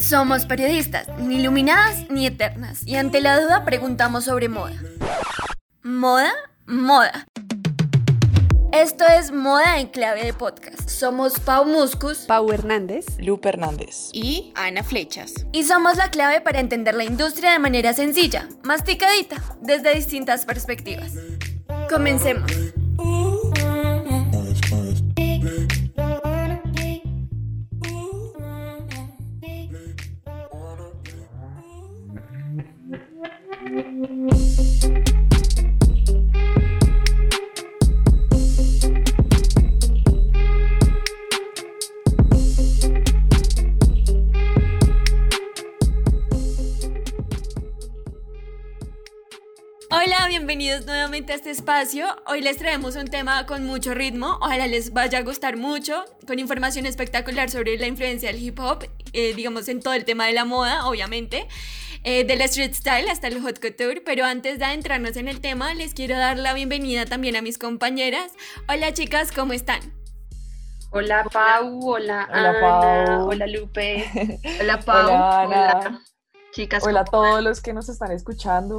Somos periodistas, ni iluminadas ni eternas, y ante la duda preguntamos sobre moda. ¿Moda? Moda. Esto es Moda en Clave de Podcast. Somos Pau Muscus, Pau Hernández, Lupe Hernández y Ana Flechas. Y somos la clave para entender la industria de manera sencilla, masticadita, desde distintas perspectivas. Comencemos. Hola, bienvenidos nuevamente a este espacio. Hoy les traemos un tema con mucho ritmo, ojalá les vaya a gustar mucho, con información espectacular sobre la influencia del hip hop, eh, digamos en todo el tema de la moda, obviamente, eh, del street style hasta el hot couture, pero antes de adentrarnos en el tema, les quiero dar la bienvenida también a mis compañeras. Hola chicas, ¿cómo están? Hola Pau, hola, Hola, Ana, Pau. hola Lupe, hola Pau, Hola, Ana. chicas, Hola a ¿cómo todos los que nos están escuchando.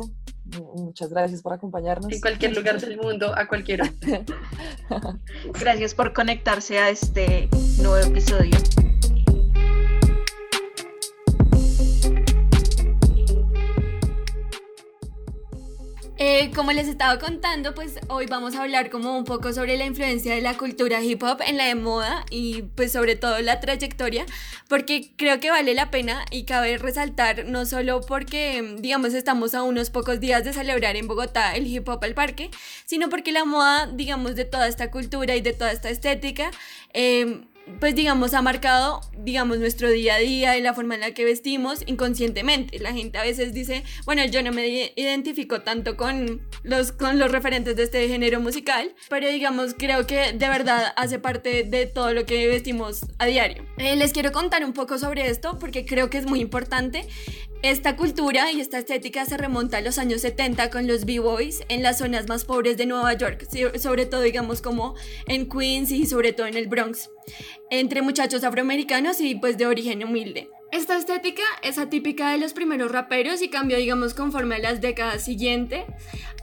Muchas gracias por acompañarnos. en cualquier lugar del mundo, a cualquier hora. Gracias por conectarse a este nuevo episodio. Eh, como les estaba contando, pues hoy vamos a hablar como un poco sobre la influencia de la cultura hip hop en la de moda y pues sobre todo la trayectoria, porque creo que vale la pena y cabe resaltar no solo porque digamos estamos a unos pocos días de celebrar en Bogotá el hip hop al parque, sino porque la moda digamos de toda esta cultura y de toda esta estética eh, pues digamos, ha marcado, digamos, nuestro día a día y la forma en la que vestimos inconscientemente. La gente a veces dice, bueno, yo no me identifico tanto con los, con los referentes de este género musical, pero digamos, creo que de verdad hace parte de todo lo que vestimos a diario. Eh, les quiero contar un poco sobre esto porque creo que es muy importante. Esta cultura y esta estética se remonta a los años 70 con los B-Boys en las zonas más pobres de Nueva York, sobre todo digamos como en Queens y sobre todo en el Bronx, entre muchachos afroamericanos y pues de origen humilde. Esta estética es atípica de los primeros raperos y cambió, digamos, conforme a las décadas siguientes.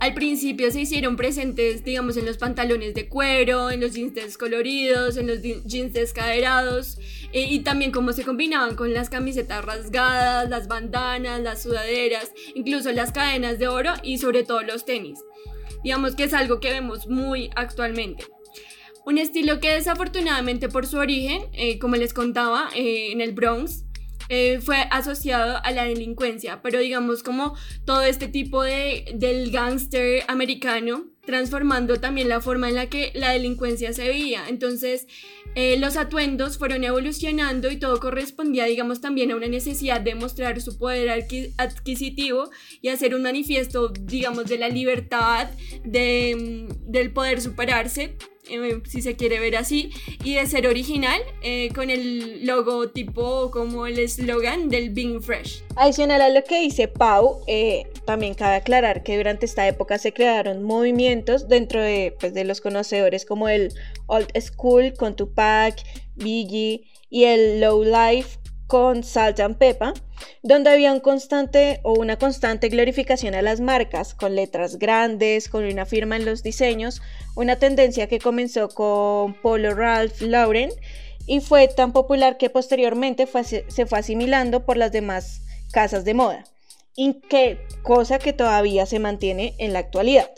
Al principio se hicieron presentes, digamos, en los pantalones de cuero, en los jeans descoloridos, en los jeans descaderados y también cómo se combinaban con las camisetas rasgadas, las bandanas, las sudaderas, incluso las cadenas de oro y sobre todo los tenis. Digamos que es algo que vemos muy actualmente. Un estilo que desafortunadamente por su origen, eh, como les contaba, eh, en el Bronx, eh, fue asociado a la delincuencia, pero digamos como todo este tipo de, del gángster americano, transformando también la forma en la que la delincuencia se veía. Entonces, eh, los atuendos fueron evolucionando y todo correspondía, digamos, también a una necesidad de mostrar su poder adqui- adquisitivo y hacer un manifiesto, digamos, de la libertad, de, mm, del poder superarse, eh, si se quiere ver así, y de ser original eh, con el logotipo como el eslogan del Being Fresh. Adicional a lo que dice Pau, eh, también cabe aclarar que durante esta época se crearon movimientos dentro de, pues, de los conocedores como el Old School con Tupac, Biggie y el Low Life con Salt and Peppa, donde había un constante o una constante glorificación a las marcas, con letras grandes, con una firma en los diseños, una tendencia que comenzó con Polo Ralph Lauren y fue tan popular que posteriormente se fue asimilando por las demás casas de moda, y que, cosa que todavía se mantiene en la actualidad.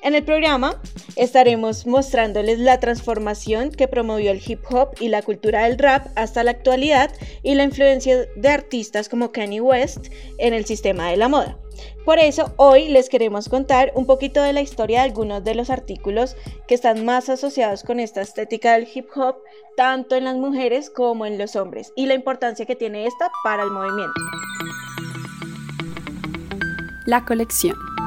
En el programa estaremos mostrándoles la transformación que promovió el hip hop y la cultura del rap hasta la actualidad y la influencia de artistas como Kanye West en el sistema de la moda. Por eso hoy les queremos contar un poquito de la historia de algunos de los artículos que están más asociados con esta estética del hip hop, tanto en las mujeres como en los hombres, y la importancia que tiene esta para el movimiento. La colección.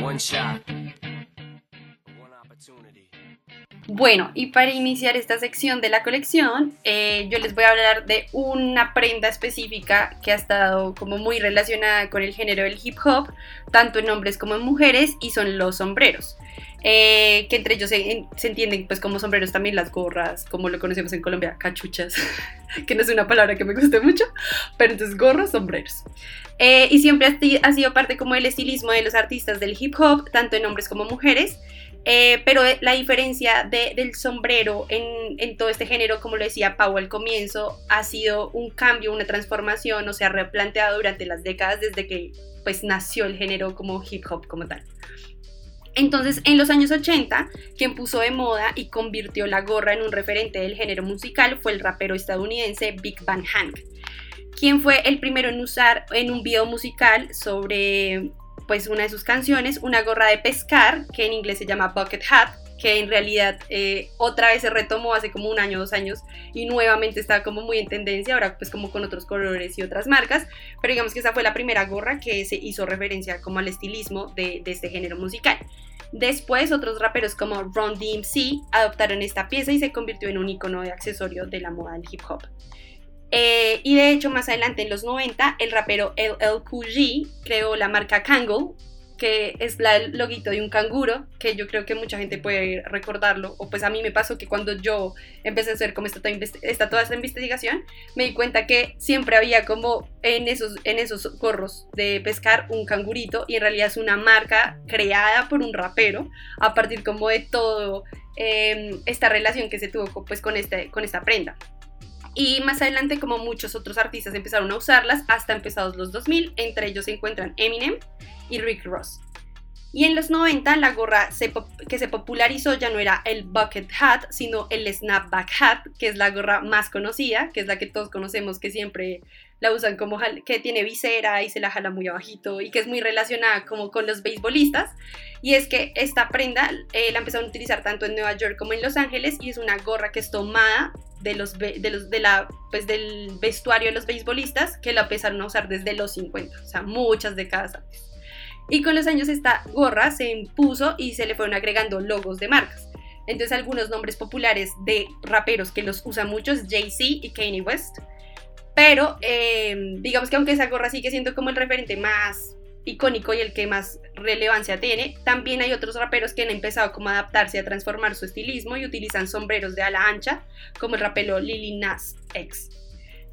One shot, one opportunity. Bueno, y para iniciar esta sección de la colección, eh, yo les voy a hablar de una prenda específica que ha estado como muy relacionada con el género del hip hop, tanto en hombres como en mujeres, y son los sombreros. Eh, que entre ellos se, entienden pues como sombreros también las gorras, como lo conocemos en Colombia, cachuchas, que no es una palabra que me guste mucho, pero entonces gorros, sombreros. Eh, y siempre ha, sido parte como del estilismo de los artistas del hip hop, tanto en hombres como mujeres. Eh, pero eh, la diferencia de- del sombrero en, en todo este género, como lo decía Pau al comienzo, ha sido un cambio, una transformación, o se ha replanteado durante las décadas desde que pues nació el género como hip hop como tal. Entonces, en los años 80, quien puso de moda y convirtió la gorra en un referente del género musical fue el rapero estadounidense Big Van Hank, quien fue el primero en usar en un video musical sobre pues una de sus canciones, una gorra de pescar, que en inglés se llama bucket hat, que en realidad eh, otra vez se retomó hace como un año, dos años, y nuevamente está como muy en tendencia, ahora pues como con otros colores y otras marcas, pero digamos que esa fue la primera gorra que se hizo referencia como al estilismo de este género musical. Después otros raperos como Ron DMC adoptaron esta pieza y se convirtió en un icono de accesorio de la moda del hip hop. Eh, y de hecho, más adelante en los 90, el rapero LL Cool G creó la marca Kangol, que es la, el loguito de un canguro, que yo creo que mucha gente puede recordarlo, o pues a mí me pasó que cuando yo empecé a hacer como esta, toda esta, investigación, me di cuenta que siempre había como en esos, en esos gorros de pescar un cangurito, y en realidad es una marca creada por un rapero, a partir como de todo eh, esta relación que se tuvo pues con, este, con esta prenda. Y más adelante, como muchos otros artistas empezaron a usarlas, hasta empezados los 2000, entre ellos se encuentran Eminem y Rick Ross. Y en los 90 la gorra que se popularizó ya no era el bucket hat, sino el snapback hat, que es la gorra más conocida, que es la que todos conocemos, que siempre la usan como que tiene visera y se la jala muy abajito y que es muy relacionada como con los beisbolistas. Y es que esta prenda eh, la empezaron a utilizar tanto en Nueva York como en Los Ángeles y es una gorra que es tomada de los, de los de la pues del vestuario de los beisbolistas que la empezaron a usar desde los 50, o sea, muchas décadas antes. Y con los años esta gorra se impuso y se le fueron agregando logos de marcas. Entonces algunos nombres populares de raperos que los usan muchos, Jay-Z y Kanye West. Pero eh, digamos que aunque esa gorra sigue siendo como el referente más icónico y el que más relevancia tiene, también hay otros raperos que han empezado como a adaptarse a transformar su estilismo y utilizan sombreros de ala ancha, como el rapero Lil Nas X.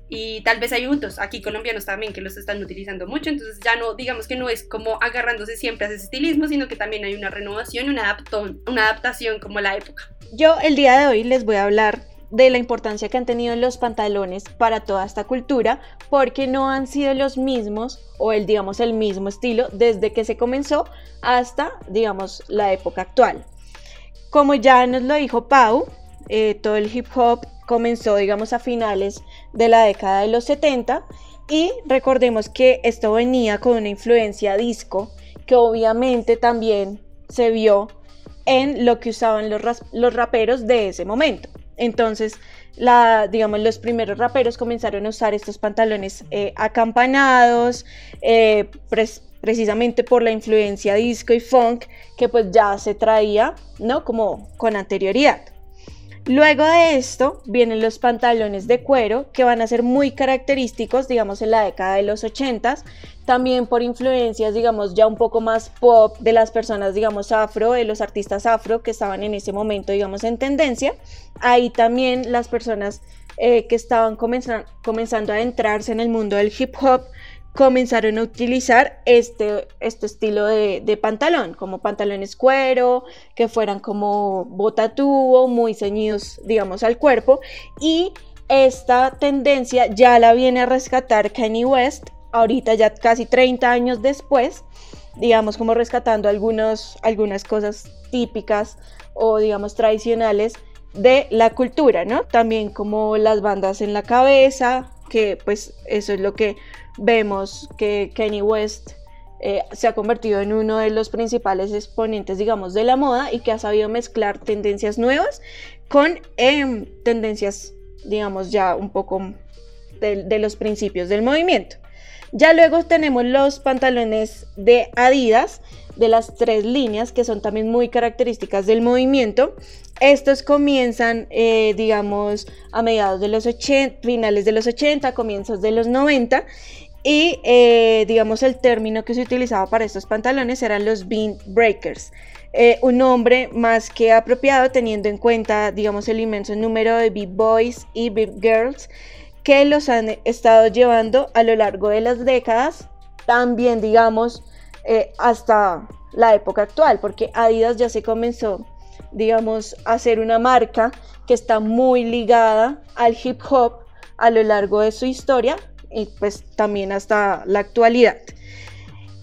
Y tal vez hay otros aquí colombianos también que los están utilizando mucho, entonces ya no, digamos que no es como agarrándose siempre a ese estilismo, sino que también hay una renovación, una, adaptón, una adaptación como la época. Yo el día de hoy les voy a hablar de la importancia que han tenido los pantalones para toda esta cultura, porque no han sido los mismos o el digamos el mismo estilo desde que se comenzó hasta digamos la época actual. Como ya nos lo dijo Pau, eh, todo el hip hop comenzó digamos a finales de la década de los 70 y recordemos que esto venía con una influencia disco que obviamente también se vio en lo que usaban los, los raperos de ese momento. Entonces, digamos, los primeros raperos comenzaron a usar estos pantalones eh, acampanados, eh, precisamente por la influencia disco y funk que pues ya se traía, ¿no? Como con anterioridad. Luego de esto vienen los pantalones de cuero que van a ser muy característicos, digamos, en la década de los 80s, también por influencias, digamos, ya un poco más pop de las personas, digamos, afro, de los artistas afro que estaban en ese momento, digamos, en tendencia. Ahí también las personas eh, que estaban comenzan- comenzando a adentrarse en el mundo del hip hop comenzaron a utilizar este, este estilo de, de pantalón, como pantalones cuero, que fueran como botatubo, muy ceñidos, digamos, al cuerpo. Y esta tendencia ya la viene a rescatar Kanye West, ahorita ya casi 30 años después, digamos, como rescatando algunos, algunas cosas típicas o, digamos, tradicionales de la cultura, ¿no? También como las bandas en la cabeza, que pues eso es lo que vemos que Kanye West eh, se ha convertido en uno de los principales exponentes, digamos, de la moda y que ha sabido mezclar tendencias nuevas con em, tendencias, digamos, ya un poco de, de los principios del movimiento. Ya luego tenemos los pantalones de Adidas, de las tres líneas que son también muy características del movimiento. Estos comienzan, eh, digamos, a mediados de los 80, finales de los 80, comienzos de los 90 y eh, digamos el término que se utilizaba para estos pantalones eran los bean breakers. Eh, un nombre más que apropiado teniendo en cuenta, digamos, el inmenso número de beat boys y beat girls que los han estado llevando a lo largo de las décadas, también, digamos, hasta la época actual, porque Adidas ya se comenzó digamos, hacer una marca que está muy ligada al hip hop a lo largo de su historia y pues también hasta la actualidad.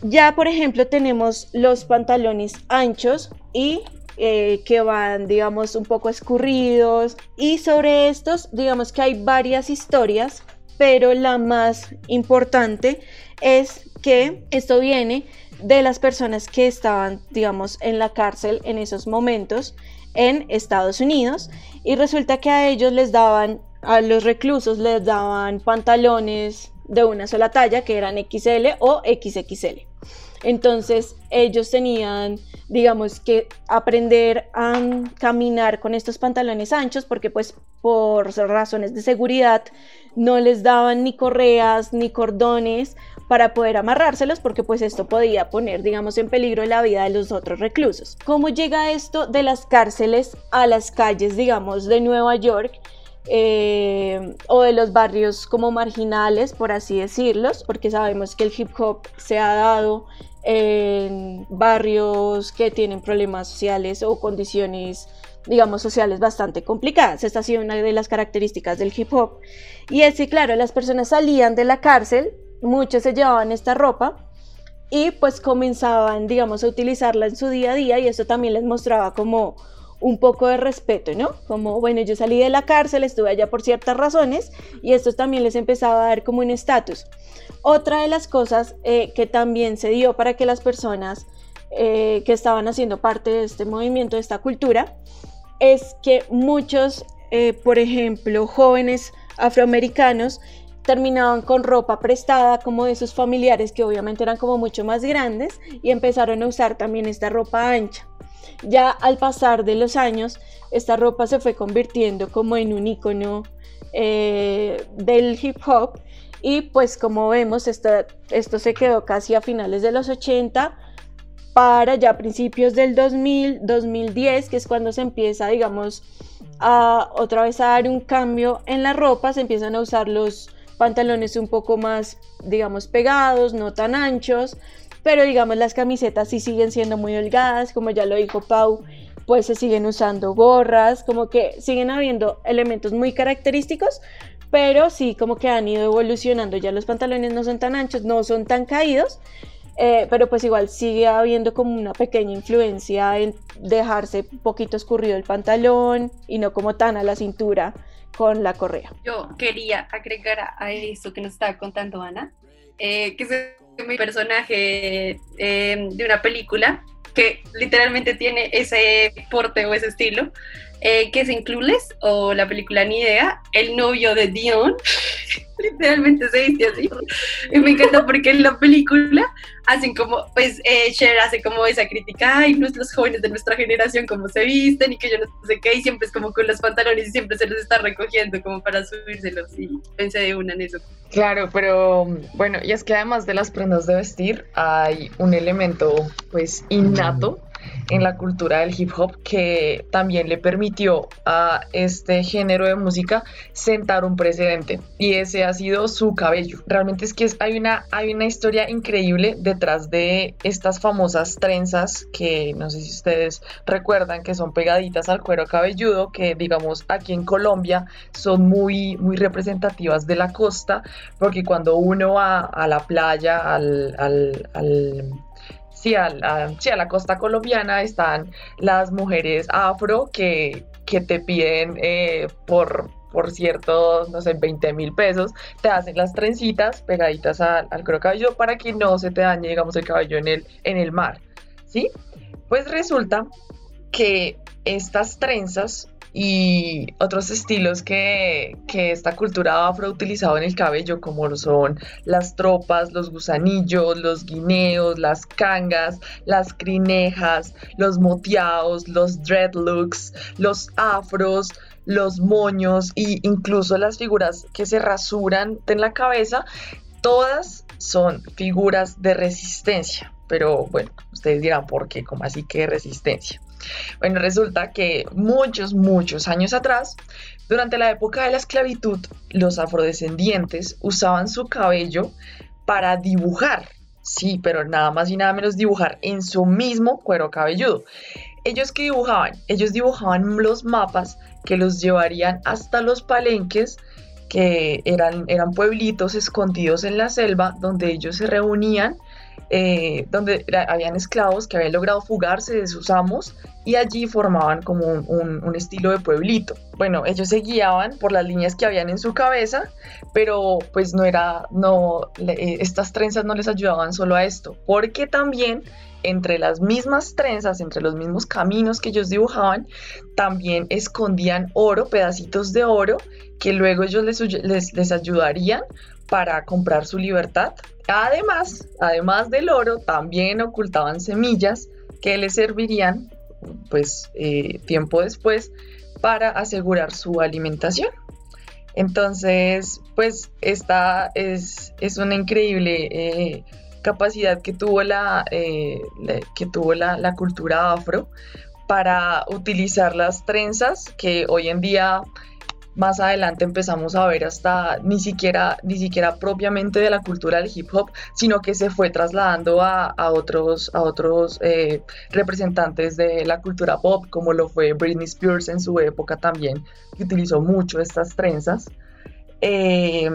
Ya, por ejemplo, tenemos los pantalones anchos y eh, que van, digamos, un poco escurridos. Y sobre estos, digamos que hay varias historias, pero la más importante es que esto viene de las personas que estaban, digamos, en la cárcel en esos momentos en Estados Unidos y resulta que a ellos les daban, a los reclusos les daban pantalones de una sola talla que eran XL o XXL. Entonces ellos tenían, digamos que aprender a caminar con estos pantalones anchos porque pues por razones de seguridad no les daban ni correas ni cordones para poder amarrárselos porque pues esto podía poner digamos en peligro la vida de los otros reclusos. ¿Cómo llega esto de las cárceles a las calles digamos de Nueva York? Eh, o de los barrios como marginales, por así decirlos, porque sabemos que el hip hop se ha dado en barrios que tienen problemas sociales o condiciones digamos, sociales bastante complicadas. Esta ha sido una de las características del hip hop. Y es que, claro, las personas salían de la cárcel, muchos se llevaban esta ropa y pues comenzaban, digamos, a utilizarla en su día a día y eso también les mostraba como un poco de respeto, ¿no? Como, bueno, yo salí de la cárcel, estuve allá por ciertas razones y esto también les empezaba a dar como un estatus. Otra de las cosas eh, que también se dio para que las personas eh, que estaban haciendo parte de este movimiento, de esta cultura, es que muchos, eh, por ejemplo, jóvenes afroamericanos terminaban con ropa prestada como de sus familiares que obviamente eran como mucho más grandes y empezaron a usar también esta ropa ancha. Ya al pasar de los años, esta ropa se fue convirtiendo como en un icono eh, del hip hop. Y pues como vemos esto, esto se quedó casi a finales de los 80 para ya principios del 2000, 2010, que es cuando se empieza, digamos, a otra vez a dar un cambio en la ropa, se empiezan a usar los pantalones un poco más, digamos, pegados, no tan anchos, pero digamos las camisetas sí siguen siendo muy holgadas, como ya lo dijo Pau, pues se siguen usando gorras, como que siguen habiendo elementos muy característicos, pero sí como que han ido evolucionando, ya los pantalones no son tan anchos, no son tan caídos, eh, pero pues igual sigue habiendo como una pequeña influencia en dejarse un poquito escurrido el pantalón y no como tan a la cintura con la correa. Yo quería agregar a esto que nos estaba contando Ana, eh, que es mi personaje eh, de una película que literalmente tiene ese porte o ese estilo, que es en o la película Ni Idea, el novio de Dion literalmente se dice así. Y me encanta porque en la película hacen como, pues eh, Cher hace como esa crítica, ay, los jóvenes de nuestra generación cómo se visten y que yo no sé qué, y siempre es como con los pantalones y siempre se los está recogiendo como para subírselos y pensé de una en eso. Claro, pero bueno, y es que además de las prendas de vestir hay un elemento pues innato en la cultura del hip hop que también le permitió a este género de música sentar un precedente y ese ha sido su cabello. Realmente es que hay, una, hay una historia increíble detrás de estas famosas trenzas que no sé si ustedes recuerdan que son pegaditas al cuero cabelludo que digamos aquí en Colombia son muy, muy representativas de la costa porque cuando uno va a la playa, al, al sí, a la, a la costa colombiana están las mujeres afro que, que te piden eh, por, por cierto, no sé, 20 mil pesos, te hacen las trencitas pegaditas al, al para que no se te dañe, digamos, el cabello en el, en el mar, ¿sí? Pues resulta que estas trenzas y otros estilos que, que esta cultura afro ha utilizado en el cabello, como lo son las tropas, los gusanillos, los guineos, las cangas, las crinejas, los moteados, los dreadlocks, los afros, los moños e incluso las figuras que se rasuran en la cabeza, todas son figuras de resistencia. Pero bueno, ustedes dirán, ¿por qué? ¿Cómo así que resistencia? Bueno, resulta que muchos, muchos años atrás, durante la época de la esclavitud, los afrodescendientes usaban su cabello para dibujar. Sí, pero nada más y nada menos dibujar en su mismo cuero cabelludo. Ellos que dibujaban, ellos dibujaban los mapas que los llevarían hasta los palenques, que eran, eran pueblitos escondidos en la selva, donde ellos se reunían eh, donde habían esclavos que habían logrado fugarse de sus amos y allí formaban como un, estilo de pueblito. Bueno, ellos se guiaban por las líneas que habían en su cabeza, pero pues no era, no, eh, estas trenzas no les ayudaban solo a esto, porque también entre las mismas trenzas, entre los mismos caminos que ellos dibujaban, también escondían oro, pedacitos de oro, que luego ellos les, les ayudarían para comprar su libertad Además, además del oro, también ocultaban semillas que les servirían, pues, eh, tiempo después para asegurar su alimentación. Entonces, pues, esta es, es una increíble eh, capacidad que tuvo, la, eh, que tuvo la, la cultura afro para utilizar las trenzas que hoy en día más adelante empezamos a ver hasta ni siquiera, ni siquiera propiamente de la cultura del hip hop, sino que se fue trasladando a, otros, a otros eh, representantes de la cultura pop, como lo fue Britney Spears en su época también, que utilizó mucho estas trenzas. Eh,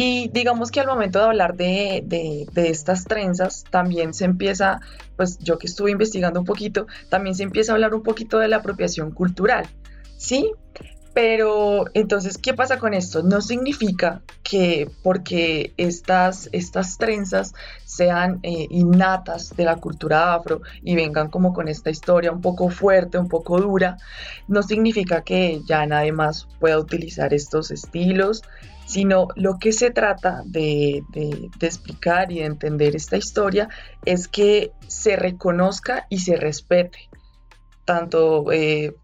y digamos que al momento de hablar de, de, de, estas trenzas, también se empieza, pues yo que estuve investigando un poquito, también se empieza a hablar un poquito de la apropiación cultural. ¿Sí? Pero entonces, ¿qué pasa con esto? No significa que porque estas, estas trenzas sean eh, innatas de la cultura afro y vengan como con esta historia un poco fuerte, un poco dura, no significa que ya nadie más pueda utilizar estos estilos, sino lo que se trata de, explicar y de entender esta historia es que se reconozca y se respete tanto eh,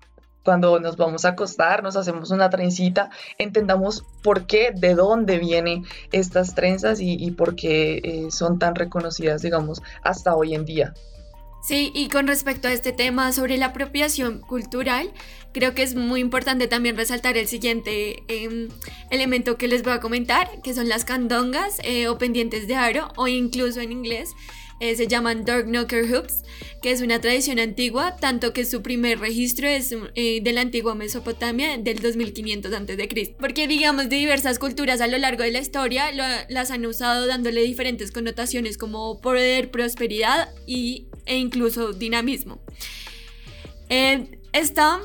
cuando nos vamos a acostar, nos hacemos una trencita, entendamos por qué, de dónde vienen estas trenzas y, por qué eh, son tan reconocidas, digamos, hasta hoy en día. Sí, y con respecto a este tema sobre la apropiación cultural, creo que es muy importante también resaltar el siguiente em, elemento que les voy a comentar, que son las candongas eh, o pendientes de aro, o incluso en inglés eh, se llaman Dark Knocker Hoops, que es una tradición antigua, tanto que su primer registro es eh, de la antigua Mesopotamia del 2500 a.C. Porque digamos de diversas culturas a lo largo de la historia las han usado dándole diferentes connotaciones como poder, prosperidad y, e incluso dinamismo. Eh, esta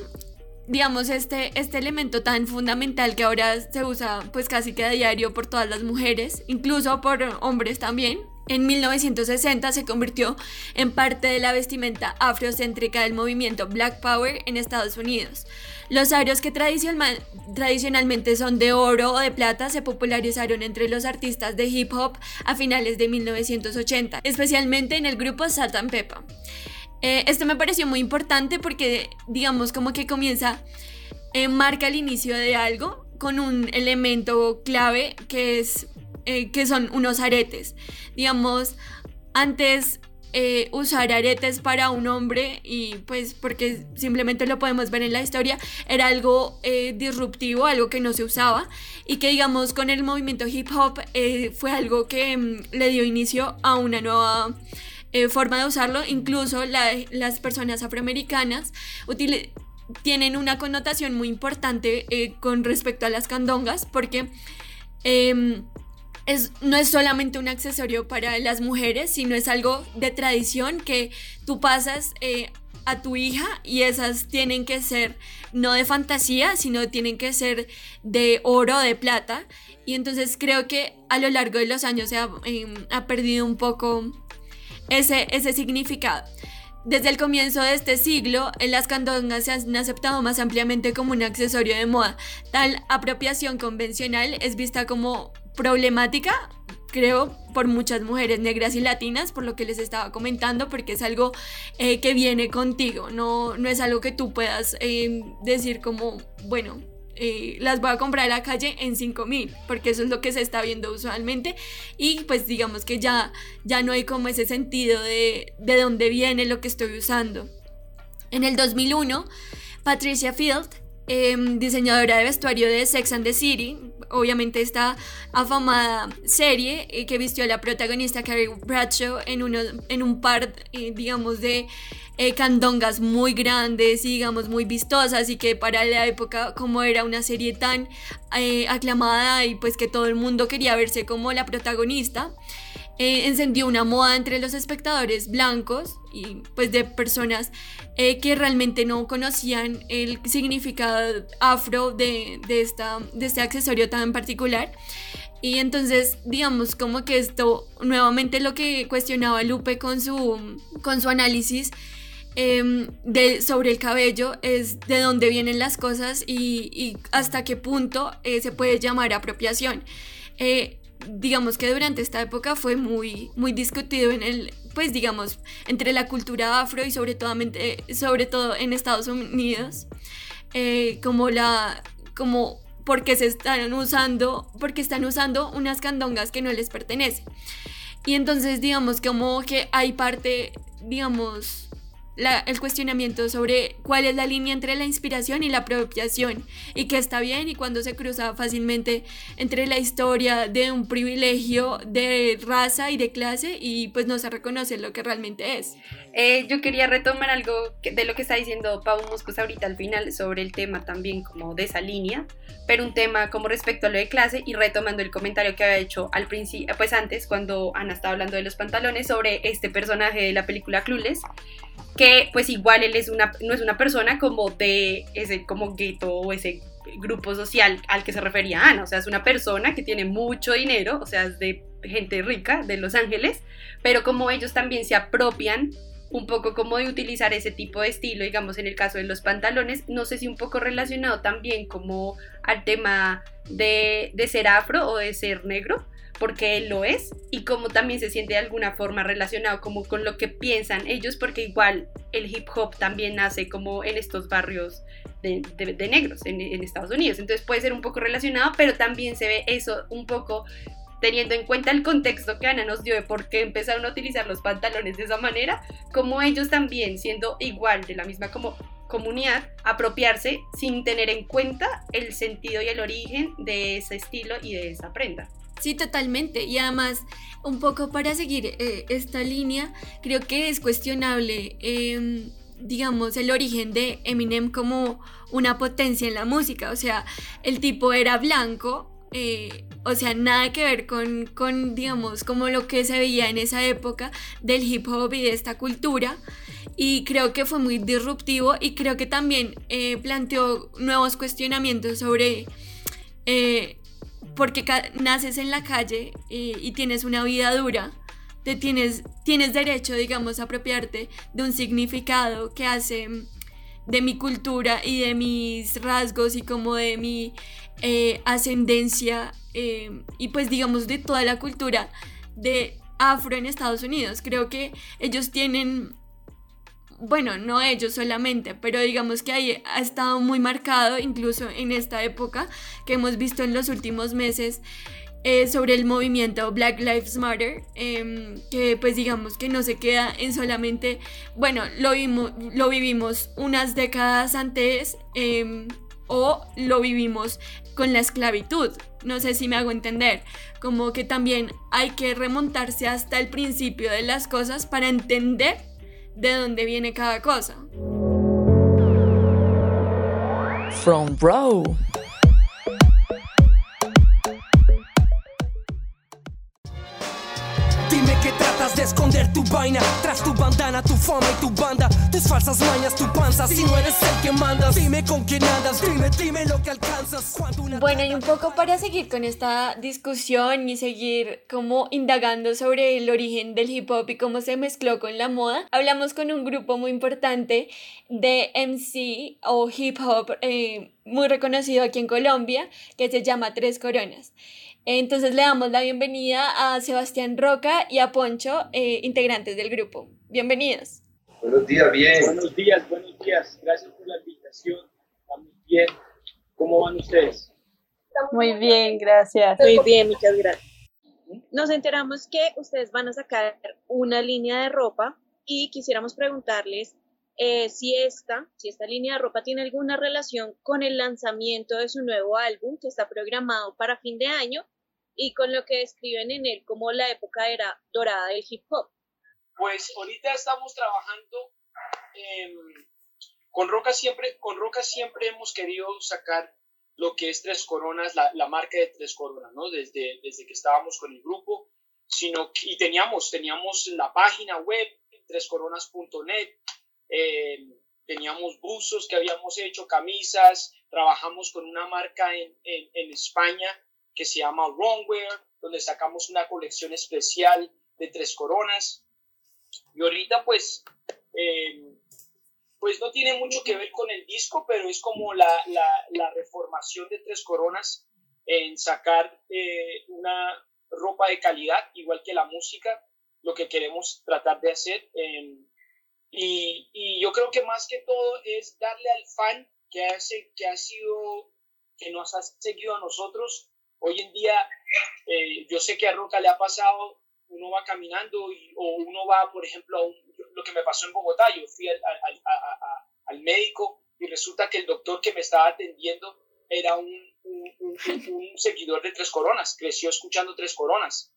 digamos, este, este elemento tan fundamental que ahora se usa pues casi que a diario por todas las mujeres, incluso por hombres también, en 1960 se convirtió en parte de la vestimenta afrocéntrica del movimiento Black Power en Estados Unidos. Los aros que tradicionalmente son de oro o de plata se popularizaron entre los artistas de hip hop a finales de 1980, especialmente en el grupo Salt and Pepper. Eh, esto me pareció muy importante porque, digamos, como que comienza, eh, marca el inicio de algo con un elemento clave que es eh, que son unos aretes. Digamos, antes eh, usar aretes para un hombre y pues porque simplemente lo podemos ver en la historia era algo eh, disruptivo, algo que no se usaba y que digamos con el movimiento hip hop fue algo que mm, le dio inicio a una nueva forma de usarlo, incluso las personas afroamericanas tienen una connotación muy importante con respecto a las candongas porque em, no es solamente un accesorio para las mujeres, sino es algo de tradición que tú pasas eh, a tu hija y esas tienen que ser no de fantasía, sino tienen que ser de oro de plata. Y entonces creo que a lo largo de los años se ha, em, perdido un poco ese, ese significado. desde el comienzo de este siglo, las candongas se han aceptado más ampliamente como un accesorio de moda. Tal apropiación convencional es vista como problemática, creo, por muchas mujeres negras y latinas, por lo que les estaba comentando, porque es algo eh, que viene contigo, no, no es algo que tú puedas eh, decir como, bueno, eh, las voy a comprar a la calle en 5 mil, porque eso es lo que se está viendo usualmente. Y pues digamos que ya, ya no hay como ese sentido de, de dónde viene lo que estoy usando. En el 2001, Patricia Field, em, diseñadora de vestuario de Sex and the City, obviamente esta afamada serie eh, que vistió a la protagonista Carrie Bradshaw en, uno, en un par, eh, digamos, de eh, candongas muy grandes y digamos muy vistosas y que para la época como era una serie tan eh, aclamada y pues que todo el mundo quería verse como la protagonista, eh, encendió una moda entre los espectadores blancos y pues de personas eh, que realmente no conocían el significado afro de, de, esta, de este accesorio tan particular. Y entonces, digamos, como que esto, nuevamente lo que cuestionaba Lupe con su, con su análisis, eh, de, sobre el cabello es de dónde vienen las cosas y, hasta qué punto eh, se puede llamar apropiación. Digamos que durante esta época fue muy, muy discutido en el, pues digamos, entre la cultura afro y sobre todo, sobre todo en Estados Unidos, eh, como la, como porque se están usando, porque están usando unas candongas que no les pertenecen. Y entonces digamos como que hay parte, digamos, la, el cuestionamiento sobre cuál es la línea entre la inspiración y la apropiación y que está bien y cuando se cruza fácilmente entre la historia de un privilegio de raza y de clase y pues no se reconoce lo que realmente es. Eh, yo quería retomar algo de lo que está diciendo Pau Moscos ahorita al final sobre el tema también como de esa línea, pero un tema como respecto a lo de clase y retomando el comentario que había hecho al principio, pues antes cuando Ana estaba hablando de los pantalones sobre este personaje de la película Clueless, que pues igual él es una, no es una persona como de ese como gueto o ese grupo social al que se refería Ana, o sea, es una persona que tiene mucho dinero, o sea, es de gente rica de Los Ángeles, pero como ellos también se apropian un poco como de utilizar ese tipo de estilo, digamos en el caso de los pantalones, no sé si un poco relacionado también como al tema de, de ser afro o de ser negro, porque él lo es y como también se siente de alguna forma relacionado como con lo que piensan ellos, porque igual el hip hop también nace como en estos barrios de, de, negros en, en, Estados Unidos, entonces puede ser un poco relacionado, pero también se ve eso un poco teniendo en cuenta el contexto que Ana nos dio de por qué empezaron a utilizar los pantalones de esa manera, como ellos también siendo igual de la misma como comunidad, apropiarse sin tener en cuenta el sentido y el origen de ese estilo y de esa prenda. Sí, totalmente. Y además, un poco para seguir eh, esta línea, creo que es cuestionable, eh, digamos, el origen de Eminem como una potencia en la música. O sea, el tipo era blanco, eh, o sea, nada que ver con, con, digamos, como lo que se veía en esa época del hip hop y de esta cultura. Y creo que fue muy disruptivo y creo que también eh, planteó nuevos cuestionamientos sobre eh, porque naces en la calle eh, y tienes una vida dura, te tienes, tienes derecho, digamos, a apropiarte de un significado que hace de mi cultura y de mis rasgos y como de mi eh, ascendencia eh, y pues digamos de toda la cultura de afro en Estados Unidos. Creo que ellos tienen, bueno, no ellos solamente, pero digamos que ahí ha estado muy marcado incluso en esta época que hemos visto en los últimos meses. Eh, sobre el movimiento Black Lives Matter, eh, que pues digamos que no se queda en solamente, bueno, lo, vimos, lo vivimos unas décadas antes eh, o lo vivimos con la esclavitud. No sé si me hago entender, como que también hay que remontarse hasta el principio de las cosas para entender de dónde viene cada cosa. From Bro. Dime que tratas de esconder tu vaina Tras tu bandana, tu fama y tu banda Tu tus falsas mañas, tu panza. Si no eres el que mandas, dime con quién andas, dime, dime lo que alcanzas. Bueno, y un poco para seguir con esta discusión y seguir como indagando sobre el origen del hip hop y cómo se mezcló con la moda, hablamos con un grupo muy importante de MC o hip hop eh, muy reconocido aquí en Colombia que se llama Tres Coronas. Entonces le damos la bienvenida a Sebastián Roca y a Poncho, eh, integrantes del grupo. Bienvenidos. Buenos días, bien. Buenos días, buenos días. Gracias por la invitación. Estamos bien. ¿Cómo van ustedes? Muy bien, gracias. Muy bien, muchas gracias. Nos enteramos que ustedes van a sacar una línea de ropa y quisiéramos preguntarles eh, si esta, si esta línea de ropa tiene alguna relación con el lanzamiento de su nuevo álbum que está programado para fin de año y con lo que describen en él como la época era dorada del hip hop. Pues ahorita estamos trabajando em, con Roca siempre, con Roca siempre hemos querido sacar lo que es Tres Coronas, la, la marca de Tres Coronas, ¿no? Desde, desde que estábamos con el grupo, sino y teníamos, teníamos la página web, trescoronas.net, eh, teníamos buzos que habíamos hecho, camisas, trabajamos con una marca en, en, España que se llama Wrongwear, donde sacamos una colección especial de Tres Coronas. Y ahorita pues, eh, pues no tiene mucho que ver con el disco, pero es como la, la, reformación de Tres Coronas en sacar eh, una ropa de calidad, igual que la música, lo que queremos tratar de hacer. Y, yo creo que más que todo es darle al fan que, hace, que ha sido, que nos ha seguido a nosotros. Hoy en día, eh, yo sé que a Roca le ha pasado, uno va caminando o uno va, por ejemplo, a lo que me pasó en Bogotá, yo fui al, al- a- al médico y resulta que el doctor que me estaba atendiendo era un- un seguidor de Tres Coronas, creció escuchando Tres Coronas.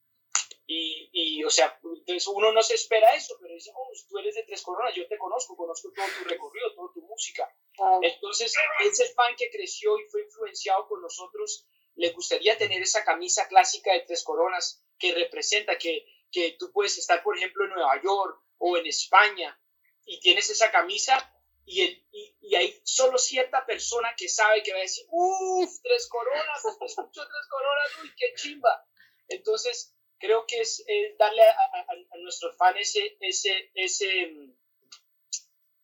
Y, y, o sea, entonces uno no se espera eso, pero dice, oh, tú eres de Tres Coronas, yo te conozco, conozco todo tu recorrido, toda tu música. Entonces, ese fan que creció y fue influenciado con nosotros, le gustaría tener esa camisa clásica de Tres Coronas que representa que, que tú puedes estar, por ejemplo, en Nueva York o en España y tienes esa camisa y, el, y, y hay solo cierta persona que sabe que va a decir, uff, Tres Coronas, escucho Tres Coronas, uy, qué chimba. Entonces, creo que es, es darle a, a, a nuestros fans ese, ese, ese, mm,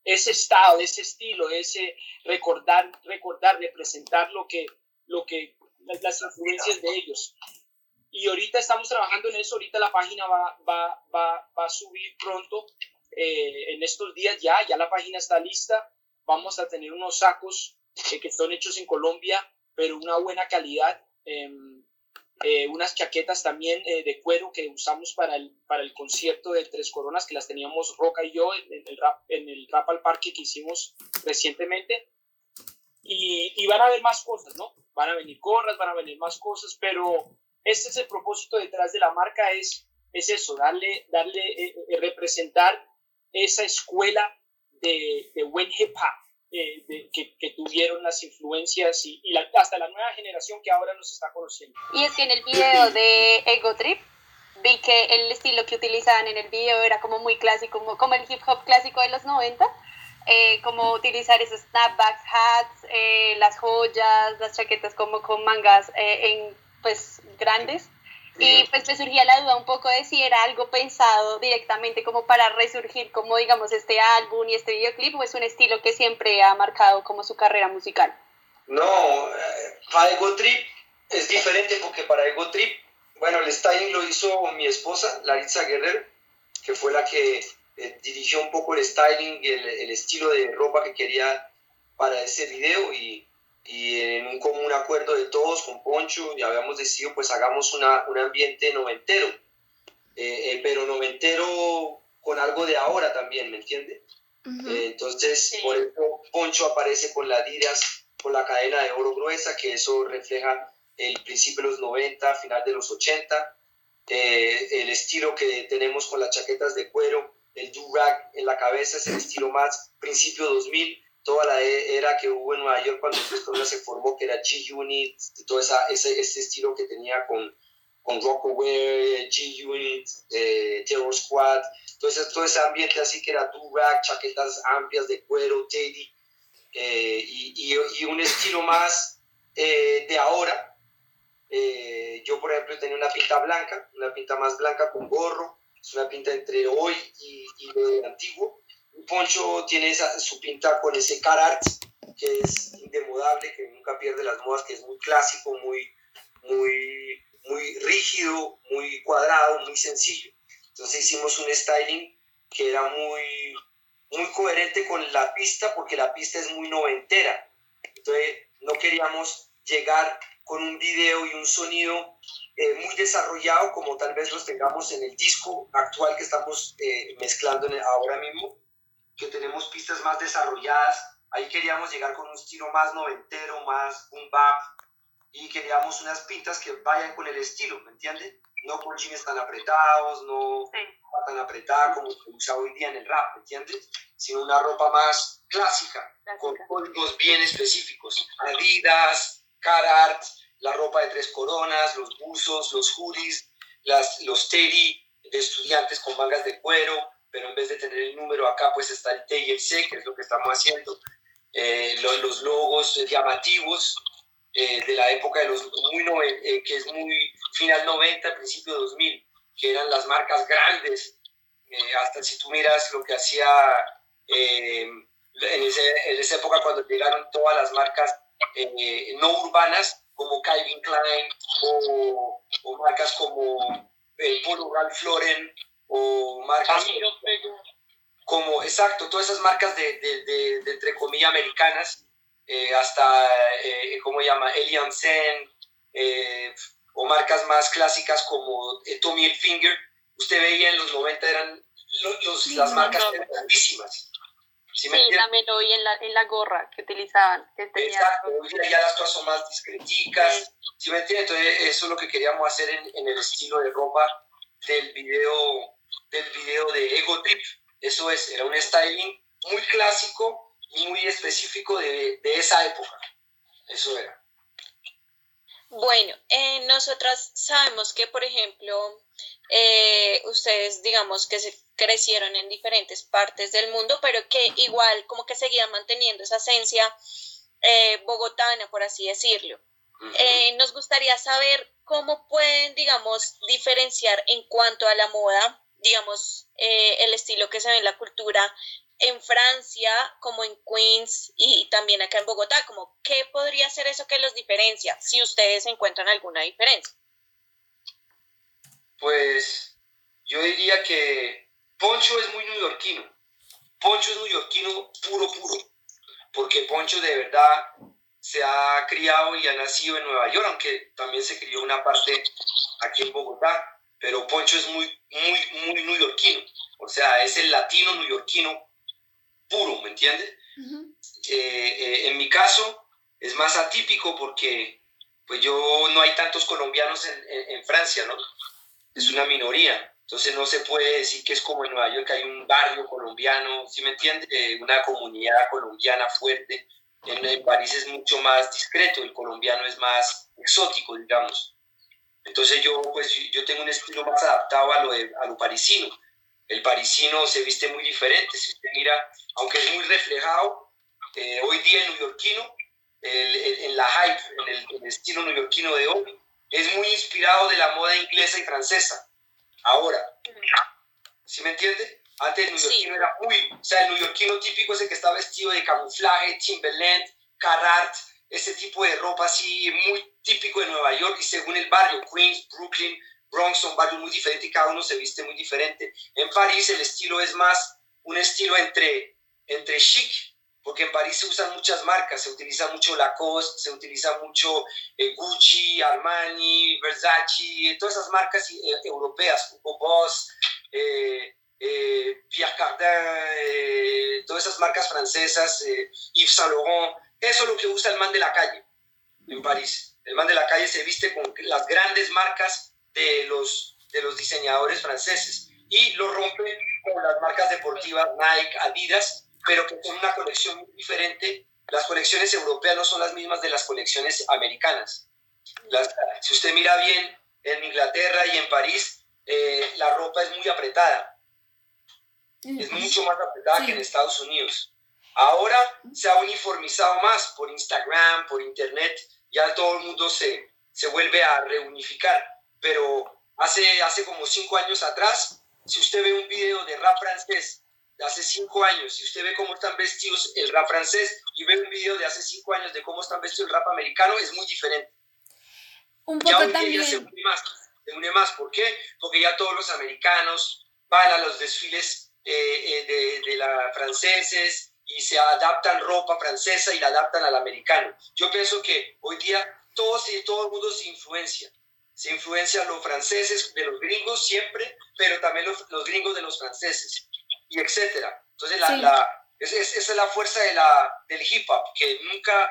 ese estado, ese estilo, ese recordar, recordar, representar lo que, lo que, las, las influencias de ellos. Y ahorita estamos trabajando en eso, ahorita la página va, va, va, va a subir pronto, eh, en estos días ya, ya la página está lista, vamos a tener unos sacos eh, que son hechos en Colombia, pero una buena calidad, em, eh, unas chaquetas también eh, de cuero que usamos para el, para el concierto de Tres Coronas, que las teníamos Roca y yo en, el, rap, en el Rap al Parque que hicimos recientemente. Y, y van a haber más cosas, ¿no? Van a venir gorras, van a venir más cosas, pero este es el propósito detrás de la marca, es, es eso, darle, darle eh, eh, representar esa escuela de, de buen hip hop eh, de- que, que tuvieron las influencias y, y la- hasta la nueva generación que ahora nos está conociendo. Y es que en el video de Ego Trip vi que el estilo que utilizaban en el video era como muy clásico, como, como el hip hop clásico de los 90, eh, como utilizar esos snapbacks, hats, eh, las joyas, las chaquetas como con mangas eh, en pues grandes. Y pues me surgía la duda un poco de si era algo pensado directamente como para resurgir como digamos este álbum y este videoclip o es un estilo que siempre ha marcado como su carrera musical. No, eh, para Ego Trip es diferente porque para Ego Trip, bueno, el styling lo hizo mi esposa, Larissa Guerrero, que fue la que eh, dirigió un poco el styling, el, el estilo de ropa que quería para ese video y, y en un común acuerdo de todos con Poncho y habíamos decidido pues hagamos una, un ambiente noventero, eh, eh, pero noventero con algo de ahora también, ¿me entiende? Eh, entonces, por eso Poncho aparece con las Adidas, con la cadena de oro gruesa, que eso refleja el principio de los 90, final de los 80, eh, el estilo que tenemos con las chaquetas de cuero, el do-rag en la cabeza es el estilo más principio 2000, toda la e- era que hubo en Nueva York cuando Fresco se formó, que era G-Unit, todo esa, ese, ese estilo que tenía con, con Rockaway, G-Unit, eh, Terror Squad, Entonces todo ese ambiente así que era durag, chaquetas amplias de cuero, teddy, eh, y, y, y, un estilo más eh, de ahora. Eh, yo, por ejemplo, tenía una pinta blanca, una pinta más blanca con gorro, es una pinta entre hoy y, y de antiguo. Poncho tiene su pinta con ese car que es indemodable, que nunca pierde las modas, que es muy clásico, muy, muy, muy rígido, muy cuadrado, muy sencillo. Entonces hicimos un styling que era muy, muy coherente con la pista, porque la pista es muy noventera. Entonces no queríamos llegar con un video y un sonido eh, muy desarrollado como tal vez los tengamos en el disco actual que estamos eh, mezclando ahora mismo, que tenemos pistas más desarrolladas. Ahí queríamos llegar con un estilo más noventero, más boom bap, y queríamos unas pintas que vayan con el estilo, ¿me entiendes? No con jeans tan apretados, no tan apretada como se usa hoy día en el rap, ¿me entiendes? Sino una ropa más clásica, con códigos bien específicos. Adidas, Carhartt, la ropa de tres coronas, los buzos, los hoodies, las, los teddy de estudiantes con mangas de cuero, pero en vez de tener el número acá, pues está el T y el C, que es lo que estamos haciendo. Eh, los, los, logos llamativos eh, de la época de los muy eh, que es muy final 90, principio 2000, que eran las marcas grandes. Eh, hasta si tú miras lo que hacía en, ese, en, esa época cuando llegaron todas las marcas no urbanas, como Calvin Klein o, o marcas como el Polo Ralph Lauren o marcas como, exacto, todas esas marcas de, de, de, entre comillas americanas, eh, hasta, eh, ¿cómo se llama? Elian Sen, eh, o marcas más clásicas como Tommy Hilfiger, usted veía en los 90 eran los, las marcas grandísimas. ¿Sí, sí también lo vi en la, en la gorra que utilizaban. Que Exacto, ya las cosas son más discreticas. ¿Sí me entiende? Entonces, eso es lo que queríamos hacer en, en el estilo de ropa del video, del video de Ego Trip. Eso es, era un styling muy clásico y muy específico de, de esa época. Eso era. Bueno, eh, nosotras sabemos que, por ejemplo, eh, ustedes, digamos que se crecieron en diferentes partes del mundo, pero que igual como que seguían manteniendo esa esencia eh, bogotana, por así decirlo. Eh, nos gustaría saber cómo pueden, digamos, diferenciar en cuanto a la moda, digamos, eh, el estilo que se ve en la cultura en Francia, como en Queens y también acá en Bogotá, como qué podría ser eso que los diferencia, si ustedes encuentran alguna diferencia. Pues yo diría que Poncho es muy neoyorquino. Poncho es neoyorquino puro, puro. Porque Poncho de verdad se ha criado y ha nacido en Nueva York, aunque también se crió una parte aquí en Bogotá. Pero Poncho es muy, muy, muy neoyorquino. O sea, es el latino neoyorquino puro, ¿me entiendes? Eh, eh, en mi caso es más atípico porque pues yo no hay tantos colombianos en, en, Francia, ¿no? Es una minoría. Entonces no se puede decir que es como en Nueva York, que hay un barrio colombiano, ¿sí me entiende? Eh, una comunidad colombiana fuerte. En, en, París es mucho más discreto, el colombiano es más exótico, digamos. Entonces yo, pues, yo tengo un estilo más adaptado a lo, de, a lo parisino. El parisino se viste muy diferente, si usted mira, aunque es muy reflejado, eh, hoy día el neoyorquino, el, el, en la hype, en el, el estilo neoyorquino de hoy, es muy inspirado de la moda inglesa y francesa. Ahora, ¿sí me entiende? Antes el neoyorquino sí. era muy, o sea, el neoyorquino típico es el que está vestido de camuflaje, Timberland, Carhartt, ese tipo de ropa así muy típico de Nueva York y según el barrio, Queens, Brooklyn, Bronx son barrios muy diferentes y cada uno se viste muy diferente. En París el estilo es más un estilo entre, entre chic, porque en París se usan muchas marcas, se utiliza mucho Lacoste, se utiliza mucho eh, Gucci, Armani, Versace, todas esas marcas eh, europeas, Hugo Boss, eh, eh Pierre Cardin, todas esas marcas francesas, Yves Saint Laurent, eso es lo que usa el man de la calle en París. El man de la calle se viste con las grandes marcas de los, de los diseñadores franceses y lo rompe con las marcas deportivas Nike, Adidas, pero que son una colección muy diferente. Las colecciones europeas no son las mismas de las colecciones americanas. Las, si usted mira bien, en Inglaterra y en París, eh, la ropa es muy apretada. es mucho más apretada que en Estados Unidos. Ahora se ha uniformizado más por Instagram, por Internet, ya todo el mundo se, se vuelve a reunificar, pero hace, hace como cinco años atrás, si usted ve un video de rap francés de hace cinco años, si usted ve cómo están vestidos el rap francés y ve un video de hace cinco años de cómo están vestidos el rap americano, es muy diferente. Un ya poco día también. se une más, se une más. ¿Por qué? Porque ya todos los americanos van a los desfiles eh, eh, de, de la franceses y se adaptan ropa francesa y la adaptan al americano. Yo pienso que hoy día todo, se- todo el mundo se influencia. Se influencian los franceses de los gringos siempre, pero también los, los gringos de los franceses, y etcétera. Entonces, la, Sí. la- esa es la fuerza de la, del hip hop, que nunca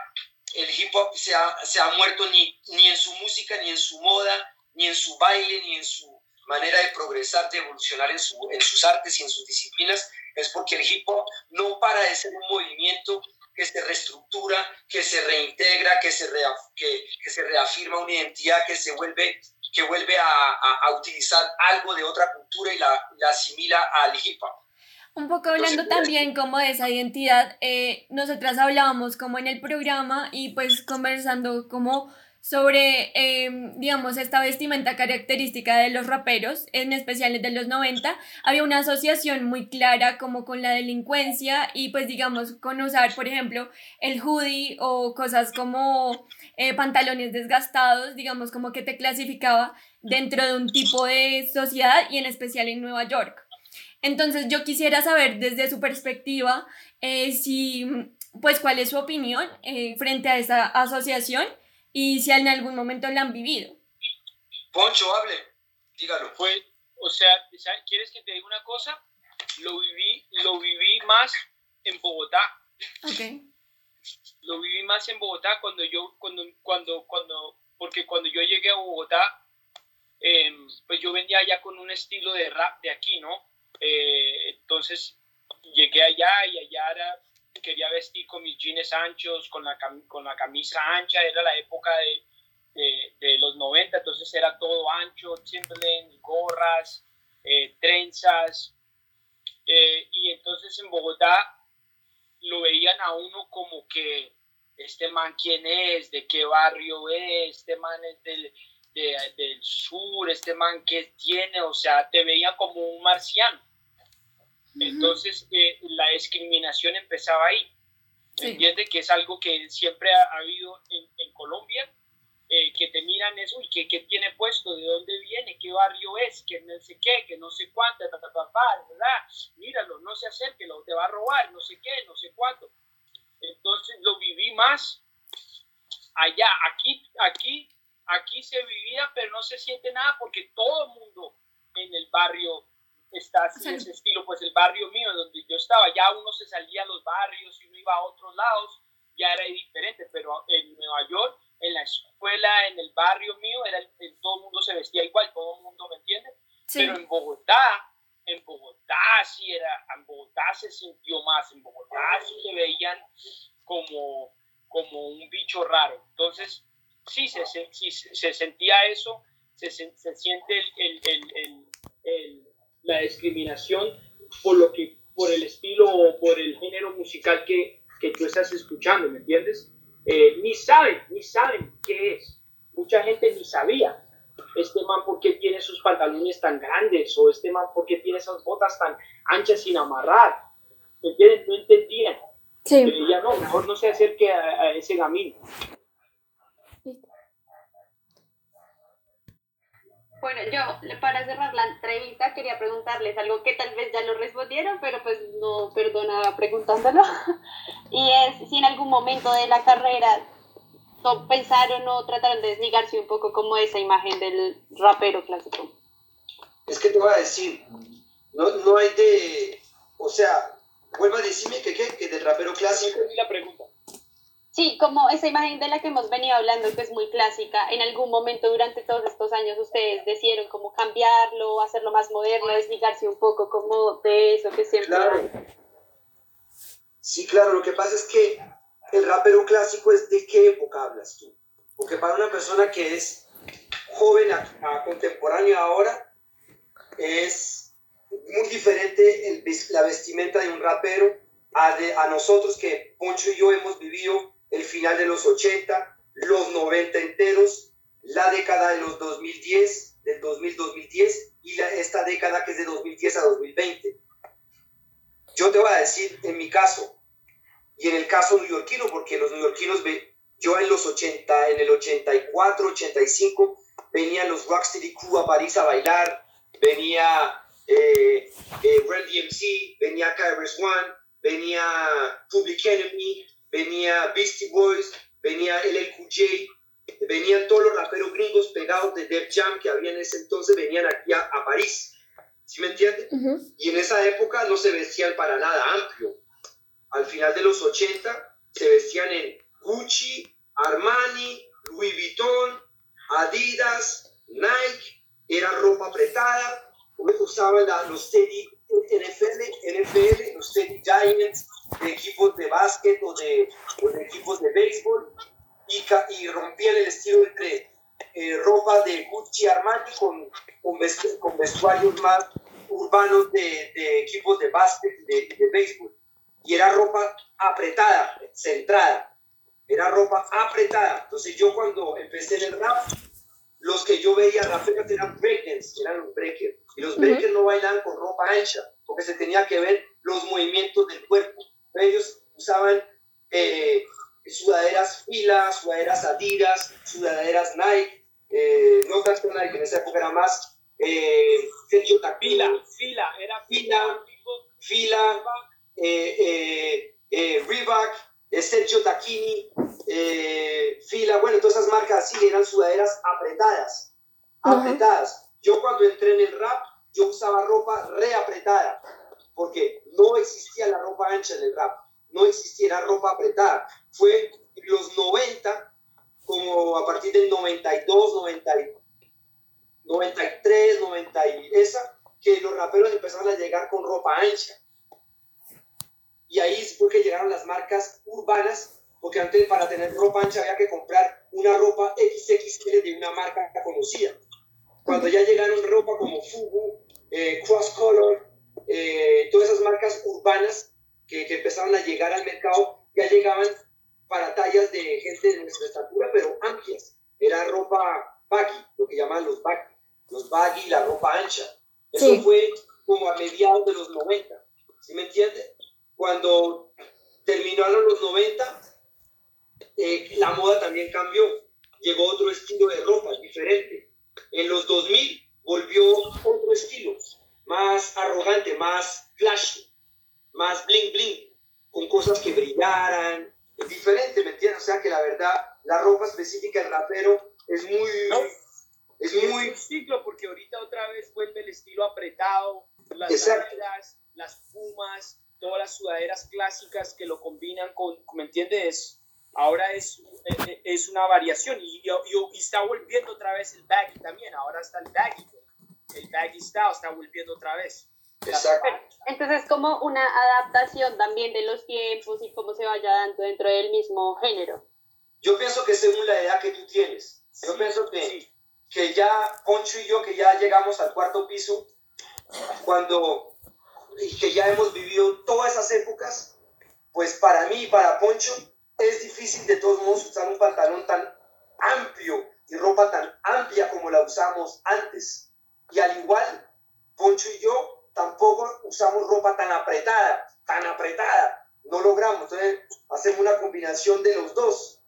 el hip hop se ha, se ha muerto ni, ni en su música, ni en su moda, ni en su baile, ni en su manera de progresar, de evolucionar en, su, en sus artes y en sus disciplinas, es porque el hip hop no para de ser un movimiento que se reestructura, que se reintegra, que se, rea- que, que se reafirma una identidad, que se vuelve, que vuelve a, a- a utilizar algo de otra cultura y la, la asimila al hip hop. Un poco hablando Entonces, también como de esa identidad, eh, nosotras hablábamos como en el programa y pues conversando como sobre, eh, digamos, esta vestimenta característica de los raperos, en especial de los 90, había una asociación muy clara como con la delincuencia y pues digamos con usar, por ejemplo, el hoodie o cosas como eh, pantalones desgastados, digamos como que te clasificaba dentro de un tipo de sociedad y en especial en Nueva York. Entonces yo quisiera saber desde su perspectiva eh, si, pues cuál es su opinión eh, frente a esa asociación y si en algún momento la han vivido. Poncho, hable, dígalo. Pues, o sea. ¿quieres que te diga una cosa? Lo viví, lo viví más en Bogotá. Ok. Lo viví más en Bogotá cuando yo, cuando, cuando, cuando, porque cuando yo llegué a Bogotá, eh, pues yo venía ya con un estilo de rap de aquí, ¿no? Eh, entonces llegué allá y allá era, quería vestir con mis jeans anchos, con la, con la camisa ancha, era la época de, de, de los 90, entonces era todo ancho, Timberland, gorras, eh, trenzas, eh, y entonces en Bogotá lo veían a uno como que este man quién es, de qué barrio es, este man es del, de- del sur, este man que tiene, o sea, te veían como un marciano. Entonces eh, la discriminación empezaba ahí. ¿Me Sí. entiende? Que es algo que siempre ha, ha habido en, en Colombia, eh, que te miran eso y que, que tiene puesto, de dónde viene, qué barrio es, que no sé qué, que no sé cuánto, ta, ta, ta, ¿verdad? Míralo, no se acerque, lo te va a robar, no sé qué, no sé cuánto. Entonces lo viví más allá, aquí, aquí, aquí se vivía, pero no se siente nada porque todo el mundo en el barrio está así, Sí. ese estilo, pues el barrio mío donde yo estaba, ya uno se salía a los barrios y uno iba a otros lados, ya era diferente, pero en Nueva York, en la escuela, en el barrio mío, era el- el- todo el mundo se vestía igual, todo el mundo, ¿me entiende? Sí. Pero en Bogotá, en Bogotá sí era, en Bogotá se sintió más, en Bogotá sí se veían como, como un bicho raro. Entonces, sí se, se- sí se- se sentía eso, se, se- siente el- el- el- la discriminación por lo que, por el estilo o por el género musical que, que tú estás escuchando, ¿me entiendes? Eh, ni saben, ni saben qué es. Mucha gente ni sabía este man por qué tiene sus pantalones tan grandes o este man por qué tiene esas botas tan anchas sin amarrar. ¿Me entiendes? No entendían. Sí. Creían, no, mejor no se acerque a, a ese gamín. Bueno, yo para cerrar la entrevista quería preguntarles algo que tal vez ya lo respondieron, pero pues no perdona preguntándolo. Y es si en algún momento de la carrera no pensaron o trataron de desligarse un poco como esa imagen del rapero clásico. Es que te voy a decir, no, no hay de, o sea, vuelva a decirme que qué, que del rapero clásico. la pregunta. Sí, como esa imagen de la que hemos venido hablando, que es muy clásica, en algún momento durante todos estos años ustedes decidieron como cambiarlo, hacerlo más moderno, desligarse un poco como de eso que siempre... Claro. Sí, claro, lo que pasa es que el rapero clásico es de qué época hablas tú. Porque para una persona que es joven a, a contemporáneo ahora, es muy diferente el la vestimenta de un rapero a, de- a nosotros que Poncho y yo hemos vivido el final de los 80, los 90 enteros, la década de los 2010, del 2000-2010 y la- esta década que es de 2010 a 2020. Yo te voy a decir, en mi caso, y en el caso neoyorquino, porque los neoyorquinos, yo en los 80, en el 84, 85, venían los Rocksteady Crew a París a bailar, venía eh, eh, Run DMC, venía Kairos One, venía Public Enemy, venía Beastie Boys, venía LLQJ, venían todos los raperos gringos pegados de Def Jam que había en ese entonces, venían aquí a, a París. ¿Sí me entiendes? Y en esa época no se vestían para nada amplio. Al final de los 80 se vestían en Gucci, Armani, Louis Vuitton, Adidas, Nike, era ropa apretada, usaban los Teddy NFL, NFL, los Teddy Giants, de equipos de básquet o de, o de equipos de béisbol, y, y rompían el estilo entre eh, ropa de Gucci Armani con, con, vestu- con vestuarios más urbanos de, de equipos de básquet y de, de béisbol. Y era ropa apretada, centrada. Era ropa apretada. Entonces yo cuando empecé en el rap, los que yo veía raperos eran breakers, eran los breakers. Y los breakers no bailaban con ropa ancha, porque se tenía que ver los movimientos del cuerpo. Ellos usaban eh, sudaderas fila, sudaderas adidas, sudaderas Nike, eh, no tanto Nike, en esa época era más eh, Sergio Tacpila, Fila, fila, era fila, fila, eh, eh, eh, Reebok, eh, Sergio Tacchini, eh, fila, bueno, todas esas marcas así eran sudaderas apretadas, apretadas. Yo cuando entré en el rap, yo usaba ropa reapretada, porque no existía la ropa ancha en el rap, no existía la ropa apretada. Fue los 90, como a partir del 92, 90, 93, 90 y esa, que los raperos empezaron a llegar con ropa ancha. Y ahí fue que llegaron las marcas urbanas, porque antes para tener ropa ancha había que comprar una ropa XXL de una marca conocida. Cuando ya llegaron ropa como Fubu, eh, Cross Color, eh, todas esas marcas urbanas que, que empezaron a llegar al mercado, ya llegaban para tallas de gente de nuestra estatura, pero amplias. Era ropa baggy, lo que llaman los baggy, los baggy, la ropa ancha. Eso Sí. fue como a mediados de los 90, ¿sí me entiende? Cuando terminaron los 90, eh, la moda también cambió. Llegó otro estilo de ropa diferente. En los 2000 volvió otro estilo, más arrogante, más flashy, más bling bling, con cosas que brillaran. Es diferente, ¿me entiendes? O sea que la verdad, la ropa específica del rapero es muy... Es Y muy... un ciclo porque ahorita otra vez vuelve el estilo apretado, las sudaderas, las pumas, todas las sudaderas clásicas que lo combinan con, ¿me entiendes? Ahora es, eh, es una variación y, y- y- y está volviendo otra vez el baggy también, ahora está el baggy, el baggy style está volviendo otra vez. Exacto. Entonces es como una adaptación también de los tiempos y cómo se vaya dando dentro del mismo género. Yo pienso que según la edad que tú tienes, yo pienso que, que ya Poncho y yo, que ya llegamos al cuarto piso, cuando y que ya hemos vivido todas esas épocas, pues para mí y para Poncho es difícil de todos modos usar un pantalón tan amplio y ropa tan amplia como la usamos antes. Y al igual, Poncho y yo tampoco usamos ropa tan apretada, tan apretada. No logramos. Entonces hacemos una combinación de los dos.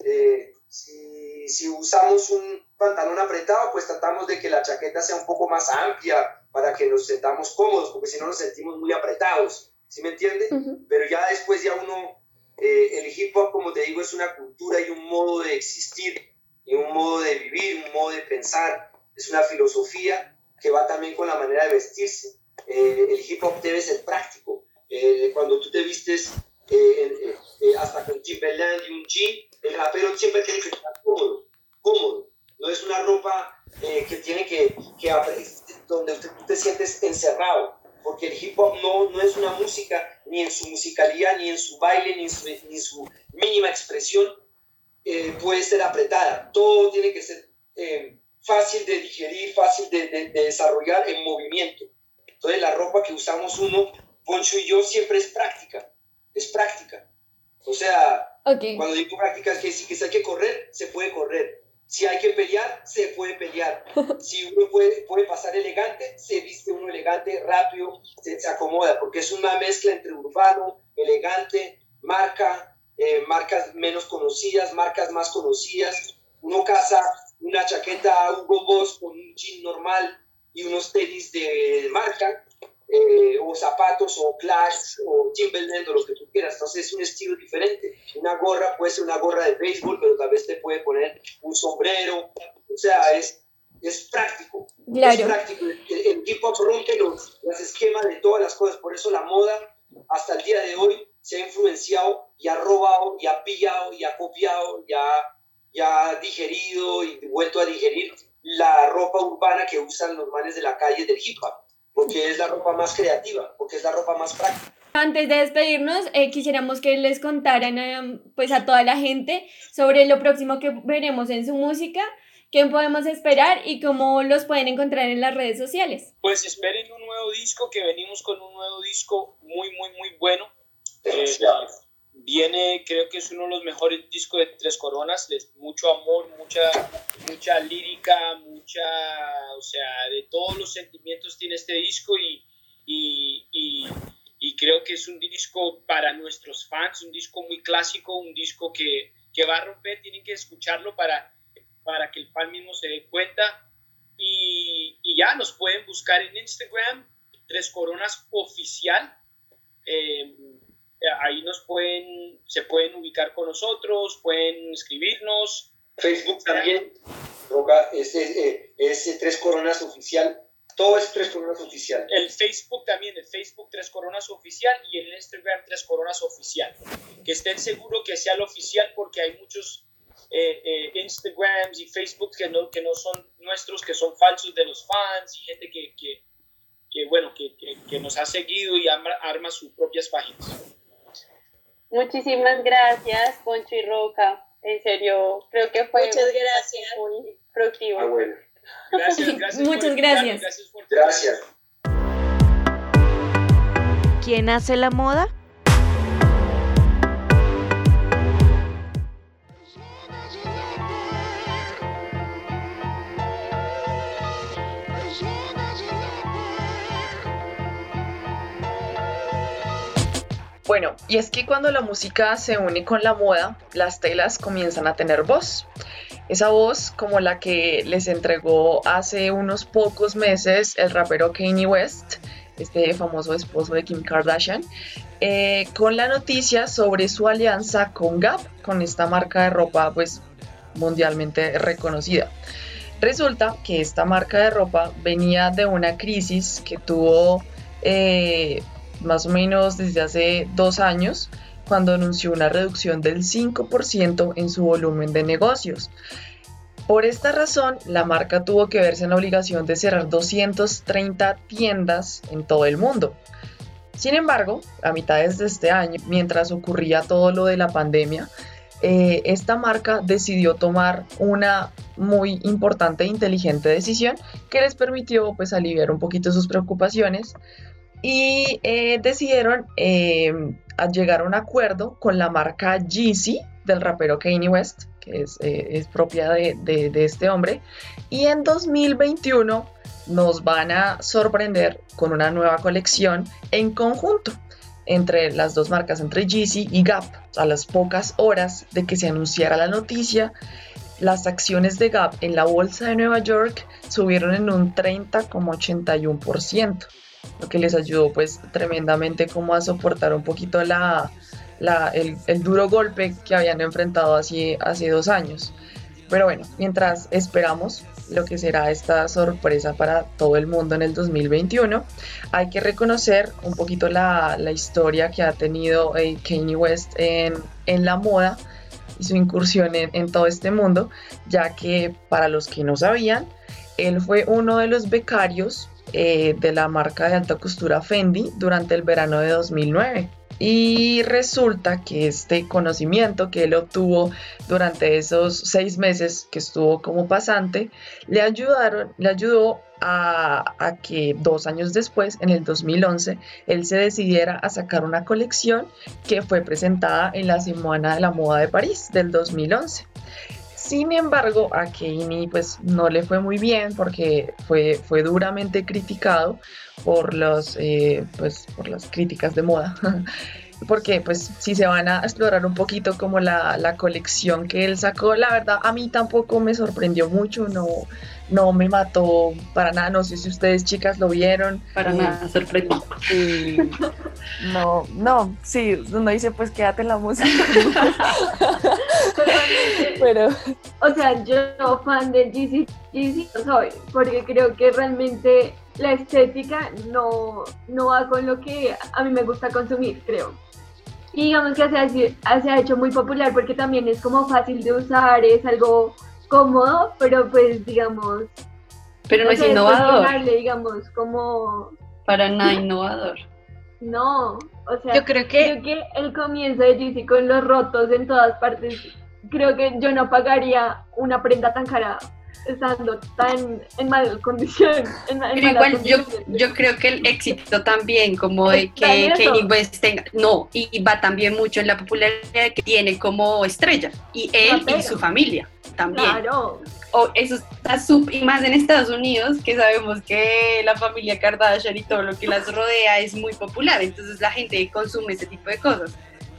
Eh, si, si usamos un pantalón apretado, pues tratamos de que la chaqueta sea un poco más amplia para que nos sentamos cómodos, porque si no nos sentimos muy apretados. ¿Sí me entiende? Pero ya después ya uno, eh, el hip hop, como te digo, es una cultura y un modo de existir, y un modo de vivir, un modo de pensar. Es una filosofía que va también con la manera de vestirse. Eh, el hip hop debe ser práctico. Eh, cuando tú te vistes eh, eh, eh, hasta con Timberland y un jean, el rapero siempre tiene que estar cómodo, cómodo. No es una ropa eh, que tiene que, que donde usted- te sientes encerrado, porque el hip hop no, no es una música, ni en su musicalidad, ni en su baile, ni en su, ni su mínima expresión puede ser apretada. Todo tiene que ser fácil de digerir, fácil de, de- de desarrollar en movimiento. Entonces la ropa que usamos uno, Poncho y yo, siempre es práctica, es práctica. O sea, cuando digo práctica es que si, que si hay que correr, se puede correr. Si hay que pelear, se puede pelear. Si uno puede, puede pasar elegante, se viste uno elegante, rápido, se, se acomoda, porque es una mezcla entre urbano, elegante, marca, eh, marcas menos conocidas, marcas más conocidas. Uno casa una chaqueta Hugo Boss con un jean normal y unos tenis de marca, eh, o zapatos, o Clash, o Timberland, o lo que tú quieras. Entonces es un estilo diferente. Una gorra puede ser una gorra de béisbol, pero tal vez te puede poner un sombrero. O sea, es, es práctico. Es práctico. El, el hip hop rompe los, los esquemas de todas las cosas. Por eso la moda, hasta el día de hoy, se ha influenciado y ha robado y ha pillado y ha copiado y ha, y ha digerido y vuelto a digerir la ropa urbana que usan los manes de la calle del hip hop, porque es la ropa más creativa, porque es la ropa más práctica. Antes de despedirnos, eh, quisiéramos que les contaran eh, pues a toda la gente sobre lo próximo que veremos en su música, qué podemos esperar y cómo los pueden encontrar en las redes sociales. Pues esperen un nuevo disco, que venimos con un nuevo disco muy, muy, muy bueno. Eh, viene, creo que es uno de los mejores discos de Tres Coronas, de mucho amor, mucha, mucha lírica, mucha, o sea, de todos los sentimientos tiene este disco y, y, y, y creo que es un disco para nuestros fans, un disco muy clásico, un disco que, que va a romper, tienen que escucharlo para, para que el fan mismo se dé cuenta. Y, y ya nos pueden buscar en Instagram, Tres Coronas Oficial. Eh, ahí nos pueden, se pueden ubicar con nosotros, pueden escribirnos. Facebook también, Roca, es, es, es, Tres Coronas Oficial, todo es Tres Coronas Oficial. El Facebook también, el Facebook Tres Coronas Oficial y el Instagram Tres Coronas Oficial. Que estén seguros que sea el oficial porque hay muchos eh, eh, Instagrams y Facebook que no, que no son nuestros, que son falsos de los fans y gente que, que, que bueno, que, que, que, nos ha seguido y arma, arma sus propias páginas. Muchísimas gracias, Poncho y Roca. En serio, creo que fue Muchas gracias. muy productivo. Ah, bueno. Gracias, gracias. Muchas gracias. Gracias. Por Gracias. ¿Quién hace la moda? Bueno, y es que cuando la música se une con la moda, las telas comienzan a tener voz. Esa voz como la que les entregó hace unos pocos meses el rapero Kanye West, este famoso esposo de Kim Kardashian, eh, con la noticia sobre su alianza con Gap, con esta marca de ropa pues mundialmente reconocida. Resulta que esta marca de ropa venía de una crisis que tuvo eh, más o menos desde hace dos años, cuando anunció una reducción del 5% en su volumen de negocios. Por esta razón, la marca tuvo que verse en la obligación de cerrar 230 tiendas en todo el mundo. Sin embargo, a mitades de este año, mientras ocurría todo lo de la pandemia, eh, esta marca decidió tomar una muy importante e inteligente decisión que les permitió pues aliviar un poquito sus preocupaciones y eh, decidieron eh, llegar a un acuerdo con la marca Yeezy del rapero Kanye West, que es, eh, es propia de, de, este hombre, y en 2021 nos van a sorprender con una nueva colección en conjunto entre las dos marcas, entre Yeezy y Gap. A las pocas horas de que se anunciara la noticia, las acciones de Gap en la bolsa de Nueva York subieron en un 30,81% lo que les ayudó pues tremendamente como a soportar un poquito la, la, el, el, duro golpe que habían enfrentado hace, hace dos años. Pero bueno, mientras esperamos lo que será esta sorpresa para todo el mundo en el 2021, hay que reconocer un poquito la, la historia que ha tenido eh, Kanye West en, en, la moda y su incursión en, en todo este mundo, ya que para los que no sabían, él fue uno de los becarios eh, de la marca de alta costura Fendi durante el verano de 2009. Y resulta que este conocimiento que él obtuvo durante esos seis meses que estuvo como pasante, le ayudaron, le ayudó a, a, que dos años después, en el 2011, él se decidiera a sacar una colección que fue presentada en la Semana de la Moda de París del 2011. Sin embargo, a Keini pues no le fue muy bien porque fue, fue duramente criticado por, los, eh, pues, por las críticas de moda. porque pues si se van a explorar un poquito como la, la, colección que él sacó, la verdad a mí tampoco me sorprendió mucho, no, no me mató para nada, no sé si ustedes chicas lo vieron. Para nada, sorprendido. No, no, sí, uno dice pues quédate en la música. Pero, o sea, yo fan de Jeezy, Jeezy no soy, porque creo que realmente la estética no, no va con lo que a mí me gusta consumir, creo. Y digamos que se ha, se ha hecho muy popular porque también es como fácil de usar, es algo cómodo, pero pues digamos... Pero no, no es sé, innovador. digamos, como... Para nada innovador. No, o sea, Yo creo que- creo que el comienzo de Yeezy con los rotos en todas partes, creo que yo no pagaría una prenda tan cara estando tan en mala condición. En, en Pero igual yo, yo creo que el éxito también, como de que. Kanye West tenga, no, y va también mucho en la popularidad que tiene como estrella, y él y su familia también. Claro, O eso está súper, y más en Estados Unidos, que sabemos que la familia Kardashian y todo lo que las rodea es muy popular, entonces la gente consume ese tipo de cosas.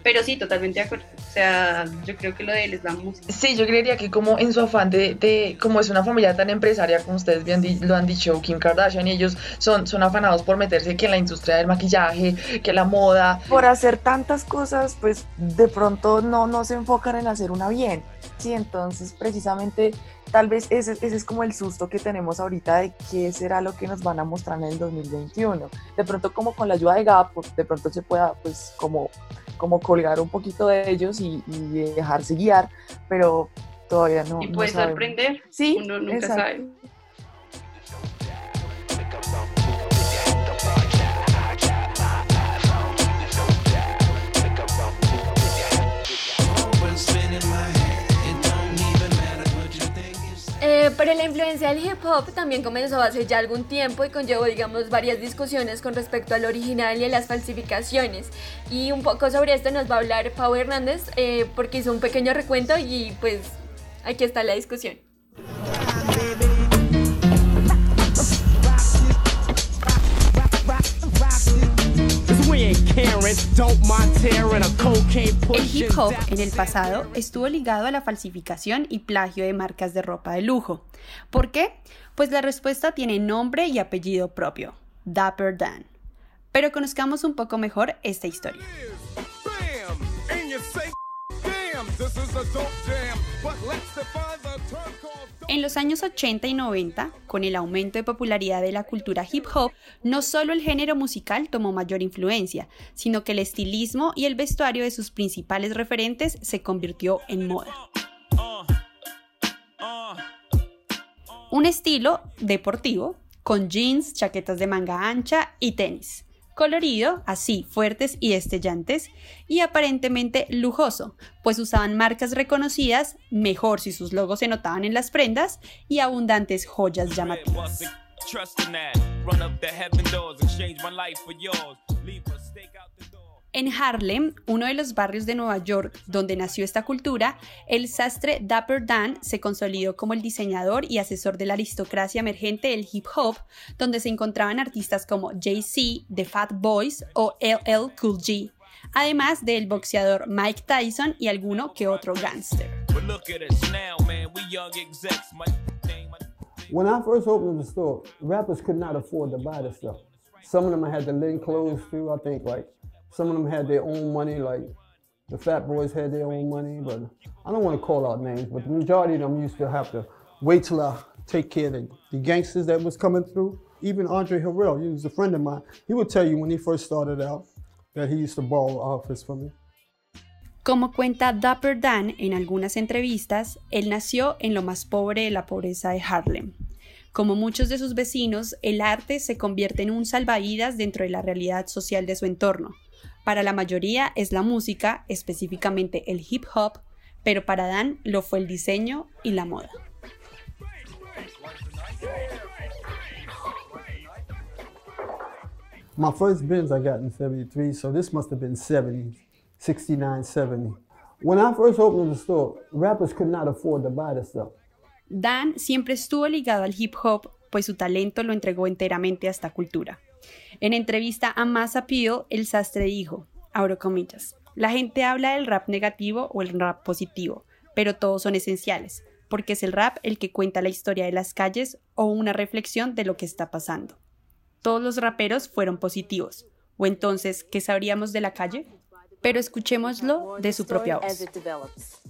Pero sí, totalmente de acuerdo. O sea, yo creo que lo de él es la música. Sí, yo creería que como en su afán de, de como es una familia tan empresaria como ustedes bien di- lo han dicho, Kim Kardashian y ellos son, son afanados por meterse que en la industria del maquillaje, que la moda. Por hacer tantas cosas, pues de pronto no, no se enfocan en hacer una bien. Sí, entonces precisamente tal vez ese, ese es como el susto que tenemos ahorita de qué será lo que nos van a mostrar en el 2021. De pronto como con la ayuda de Gap, pues, de pronto se pueda pues como, como colgar un poquito de ellos y, y dejarse guiar, pero todavía no. Y no puede sabemos. sorprender. Sí, Uno nunca exacto. sabe. Eh, pero la influencia del hip hop también comenzó hace ya algún tiempo y conllevó, digamos, varias discusiones con respecto al original y a las falsificaciones. Y un poco sobre esto nos va a hablar Pau Hernández eh, porque hizo un pequeño recuento y pues aquí está la discusión. El hip hop en el pasado estuvo ligado a la falsificación y plagio de marcas de ropa de lujo. ¿Por qué? Pues la respuesta tiene nombre y apellido propio, Dapper Dan. Pero conozcamos un poco mejor esta historia. En los años 80 y 90, con el aumento de popularidad de la cultura hip hop, no solo el género musical tomó mayor influencia, sino que el estilismo y el vestuario de sus principales referentes se convirtió en moda. Un estilo deportivo, con jeans, chaquetas de manga ancha y tenis. Colorido, así, fuertes y destellantes, y aparentemente lujoso, pues usaban marcas reconocidas, mejor si sus logos se notaban en las prendas, y abundantes joyas llamativas. En Harlem, uno de los barrios de Nueva York donde nació esta cultura, el sastre Dapper Dan se consolidó como el diseñador y asesor de la aristocracia emergente del hip hop, donde se encontraban artistas como Jay-Z, The Fat Boys o LL Cool G, además del boxeador Mike Tyson y alguno que otro gángster. When I first opened the store, rappers could not afford to buy the stuff. Some of them had the linen clothes too, I think like some of them had their own money, like the Fat Boys had their own money, but I don't want to call out names, but the majority of them used to have to wait till I take care of the, the gangsters that was coming through. Even Andre Harrell, he was a friend of mine. He would tell you when he first started out that he used to borrow office from me. Como cuenta Dapper Dan en algunas entrevistas, él nació en lo más pobre de la pobreza de Harlem. Como muchos de sus vecinos, el arte se convierte en un salvavidas dentro de la realidad social de su entorno. Para la mayoría es la música, específicamente el hip hop, pero para Dan lo fue el diseño y la moda. My first Benz I got in 73, so this must have been 70, 69, 70. When I first opened the store, rappers could not afford to buy this stuff. Dan siempre estuvo ligado al hip hop, pues su talento lo entregó enteramente a esta cultura. En entrevista a Mass Appeal, el sastre dijo, abro comillas, la gente habla del rap negativo o el rap positivo, pero todos son esenciales, porque es el rap el que cuenta la historia de las calles o una reflexión de lo que está pasando. Todos los raperos fueron positivos, o entonces, ¿qué sabríamos de la calle? Pero escuchémoslo de su propia voz.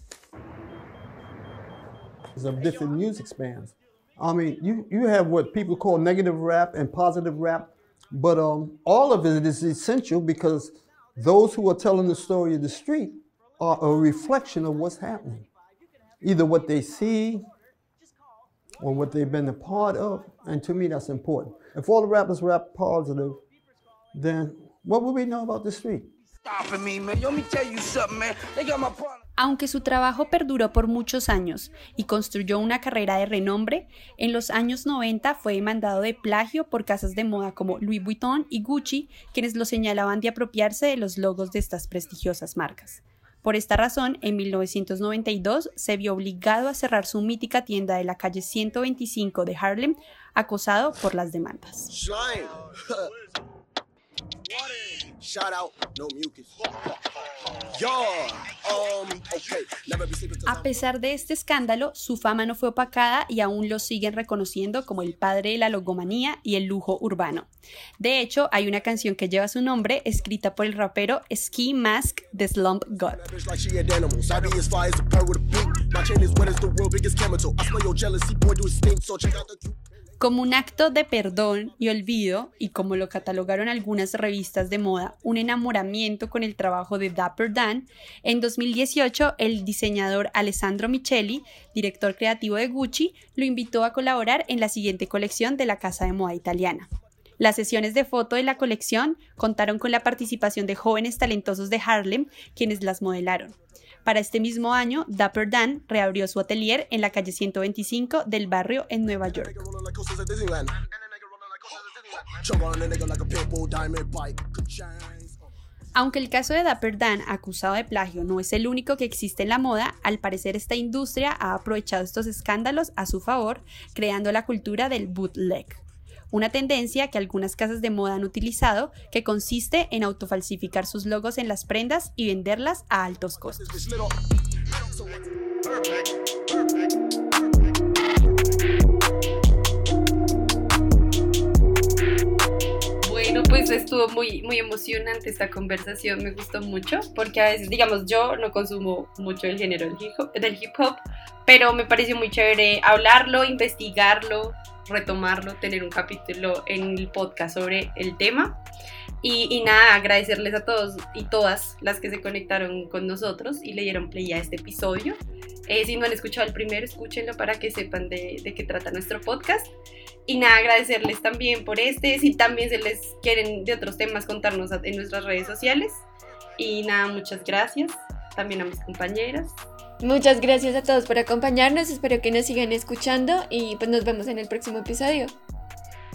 of different music spans. I mean, you, you have what people call negative rap and positive rap, but um, all of it is essential because those who are telling the story of the street are a reflection of what's happening. Either what they see or what they've been a part of, and to me that's important. If all the rappers rap positive, then what would we know about the street? Aunque su trabajo perduró por muchos años y construyó una carrera de renombre, en los años 90 fue demandado de plagio por casas de moda como Louis Vuitton y Gucci, quienes lo señalaban de apropiarse de los logos de estas prestigiosas marcas. Por esta razón, en 1992 se vio obligado a cerrar su mítica tienda de la calle 125 de Harlem, acosado por las demandas. A pesar de este escándalo, su fama no fue opacada y aún lo siguen reconociendo como el padre de la logomanía y el lujo urbano. De hecho, hay una canción que lleva su nombre, escrita por el rapero Ski Mask de Slump God. Como un acto de perdón y olvido, y como lo catalogaron algunas revistas de moda, un enamoramiento con el trabajo de Dapper Dan, en 2018 el diseñador Alessandro Micheli, director creativo de Gucci, lo invitó a colaborar en la siguiente colección de la casa de moda italiana. Las sesiones de foto de la colección contaron con la participación de jóvenes talentosos de Harlem, quienes las modelaron. Para este mismo año, Dapper Dan reabrió su atelier en la calle 125 del barrio en Nueva York. Aunque el caso de Dapper Dan acusado de plagio no es el único que existe en la moda, al parecer esta industria ha aprovechado estos escándalos a su favor, creando la cultura del bootleg una tendencia que algunas casas de moda han utilizado que consiste en autofalsificar sus logos en las prendas y venderlas a altos costos. Bueno, pues estuvo muy, muy emocionante esta conversación, me gustó mucho, porque a veces, digamos, yo no consumo mucho el género del hip hop, pero me pareció muy chévere hablarlo, investigarlo, retomarlo, tener un capítulo en el podcast sobre el tema. Y, nada, agradecerles a todos y todas las que se conectaron con nosotros y le dieron play a este episodio. Eh, si no han escuchado el primero, escúchenlo para que sepan de, de, qué trata nuestro podcast. Y nada, agradecerles también por este. Si también se les quieren de otros temas contarnos en nuestras redes sociales. Y nada, muchas gracias también a mis compañeras. Muchas gracias a todos por acompañarnos, espero que nos sigan escuchando y pues nos vemos en el próximo episodio.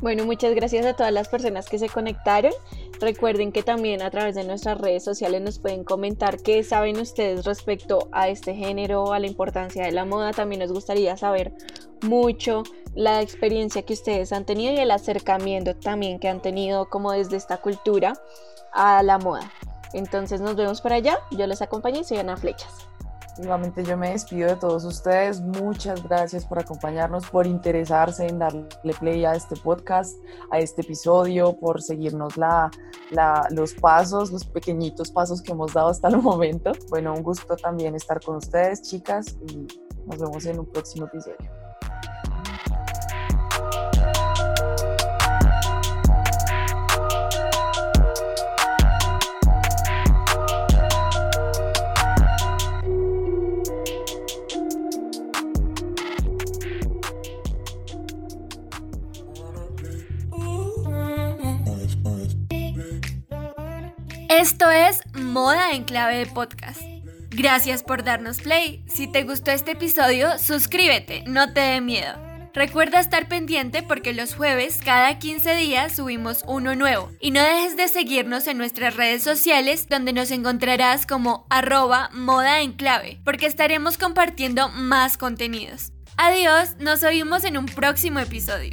Bueno, muchas gracias a todas las personas que se conectaron. Recuerden que también a través de nuestras redes sociales nos pueden comentar qué saben ustedes respecto a este género, a la importancia de la moda. También nos gustaría saber mucho la experiencia que ustedes han tenido y el acercamiento también que han tenido como desde esta cultura a la moda. Entonces nos vemos por allá. Yo les acompaño y sigan a flechas. Nuevamente yo me despido de todos ustedes. Muchas gracias por acompañarnos, por interesarse en darle play a este podcast, a este episodio, por seguirnos la, los pasos, los pequeñitos pasos que hemos dado hasta el momento. Bueno, un gusto también estar con ustedes, chicas, y nos vemos en un próximo episodio. Esto es Moda en Clave de Podcast. Gracias por darnos play. Si te gustó este episodio, suscríbete, no te dé miedo. Recuerda estar pendiente porque los jueves cada 15 días subimos uno nuevo. Y no dejes de seguirnos en nuestras redes sociales donde nos encontrarás como arroba moda en clave porque estaremos compartiendo más contenidos. Adiós, nos oímos en un próximo episodio.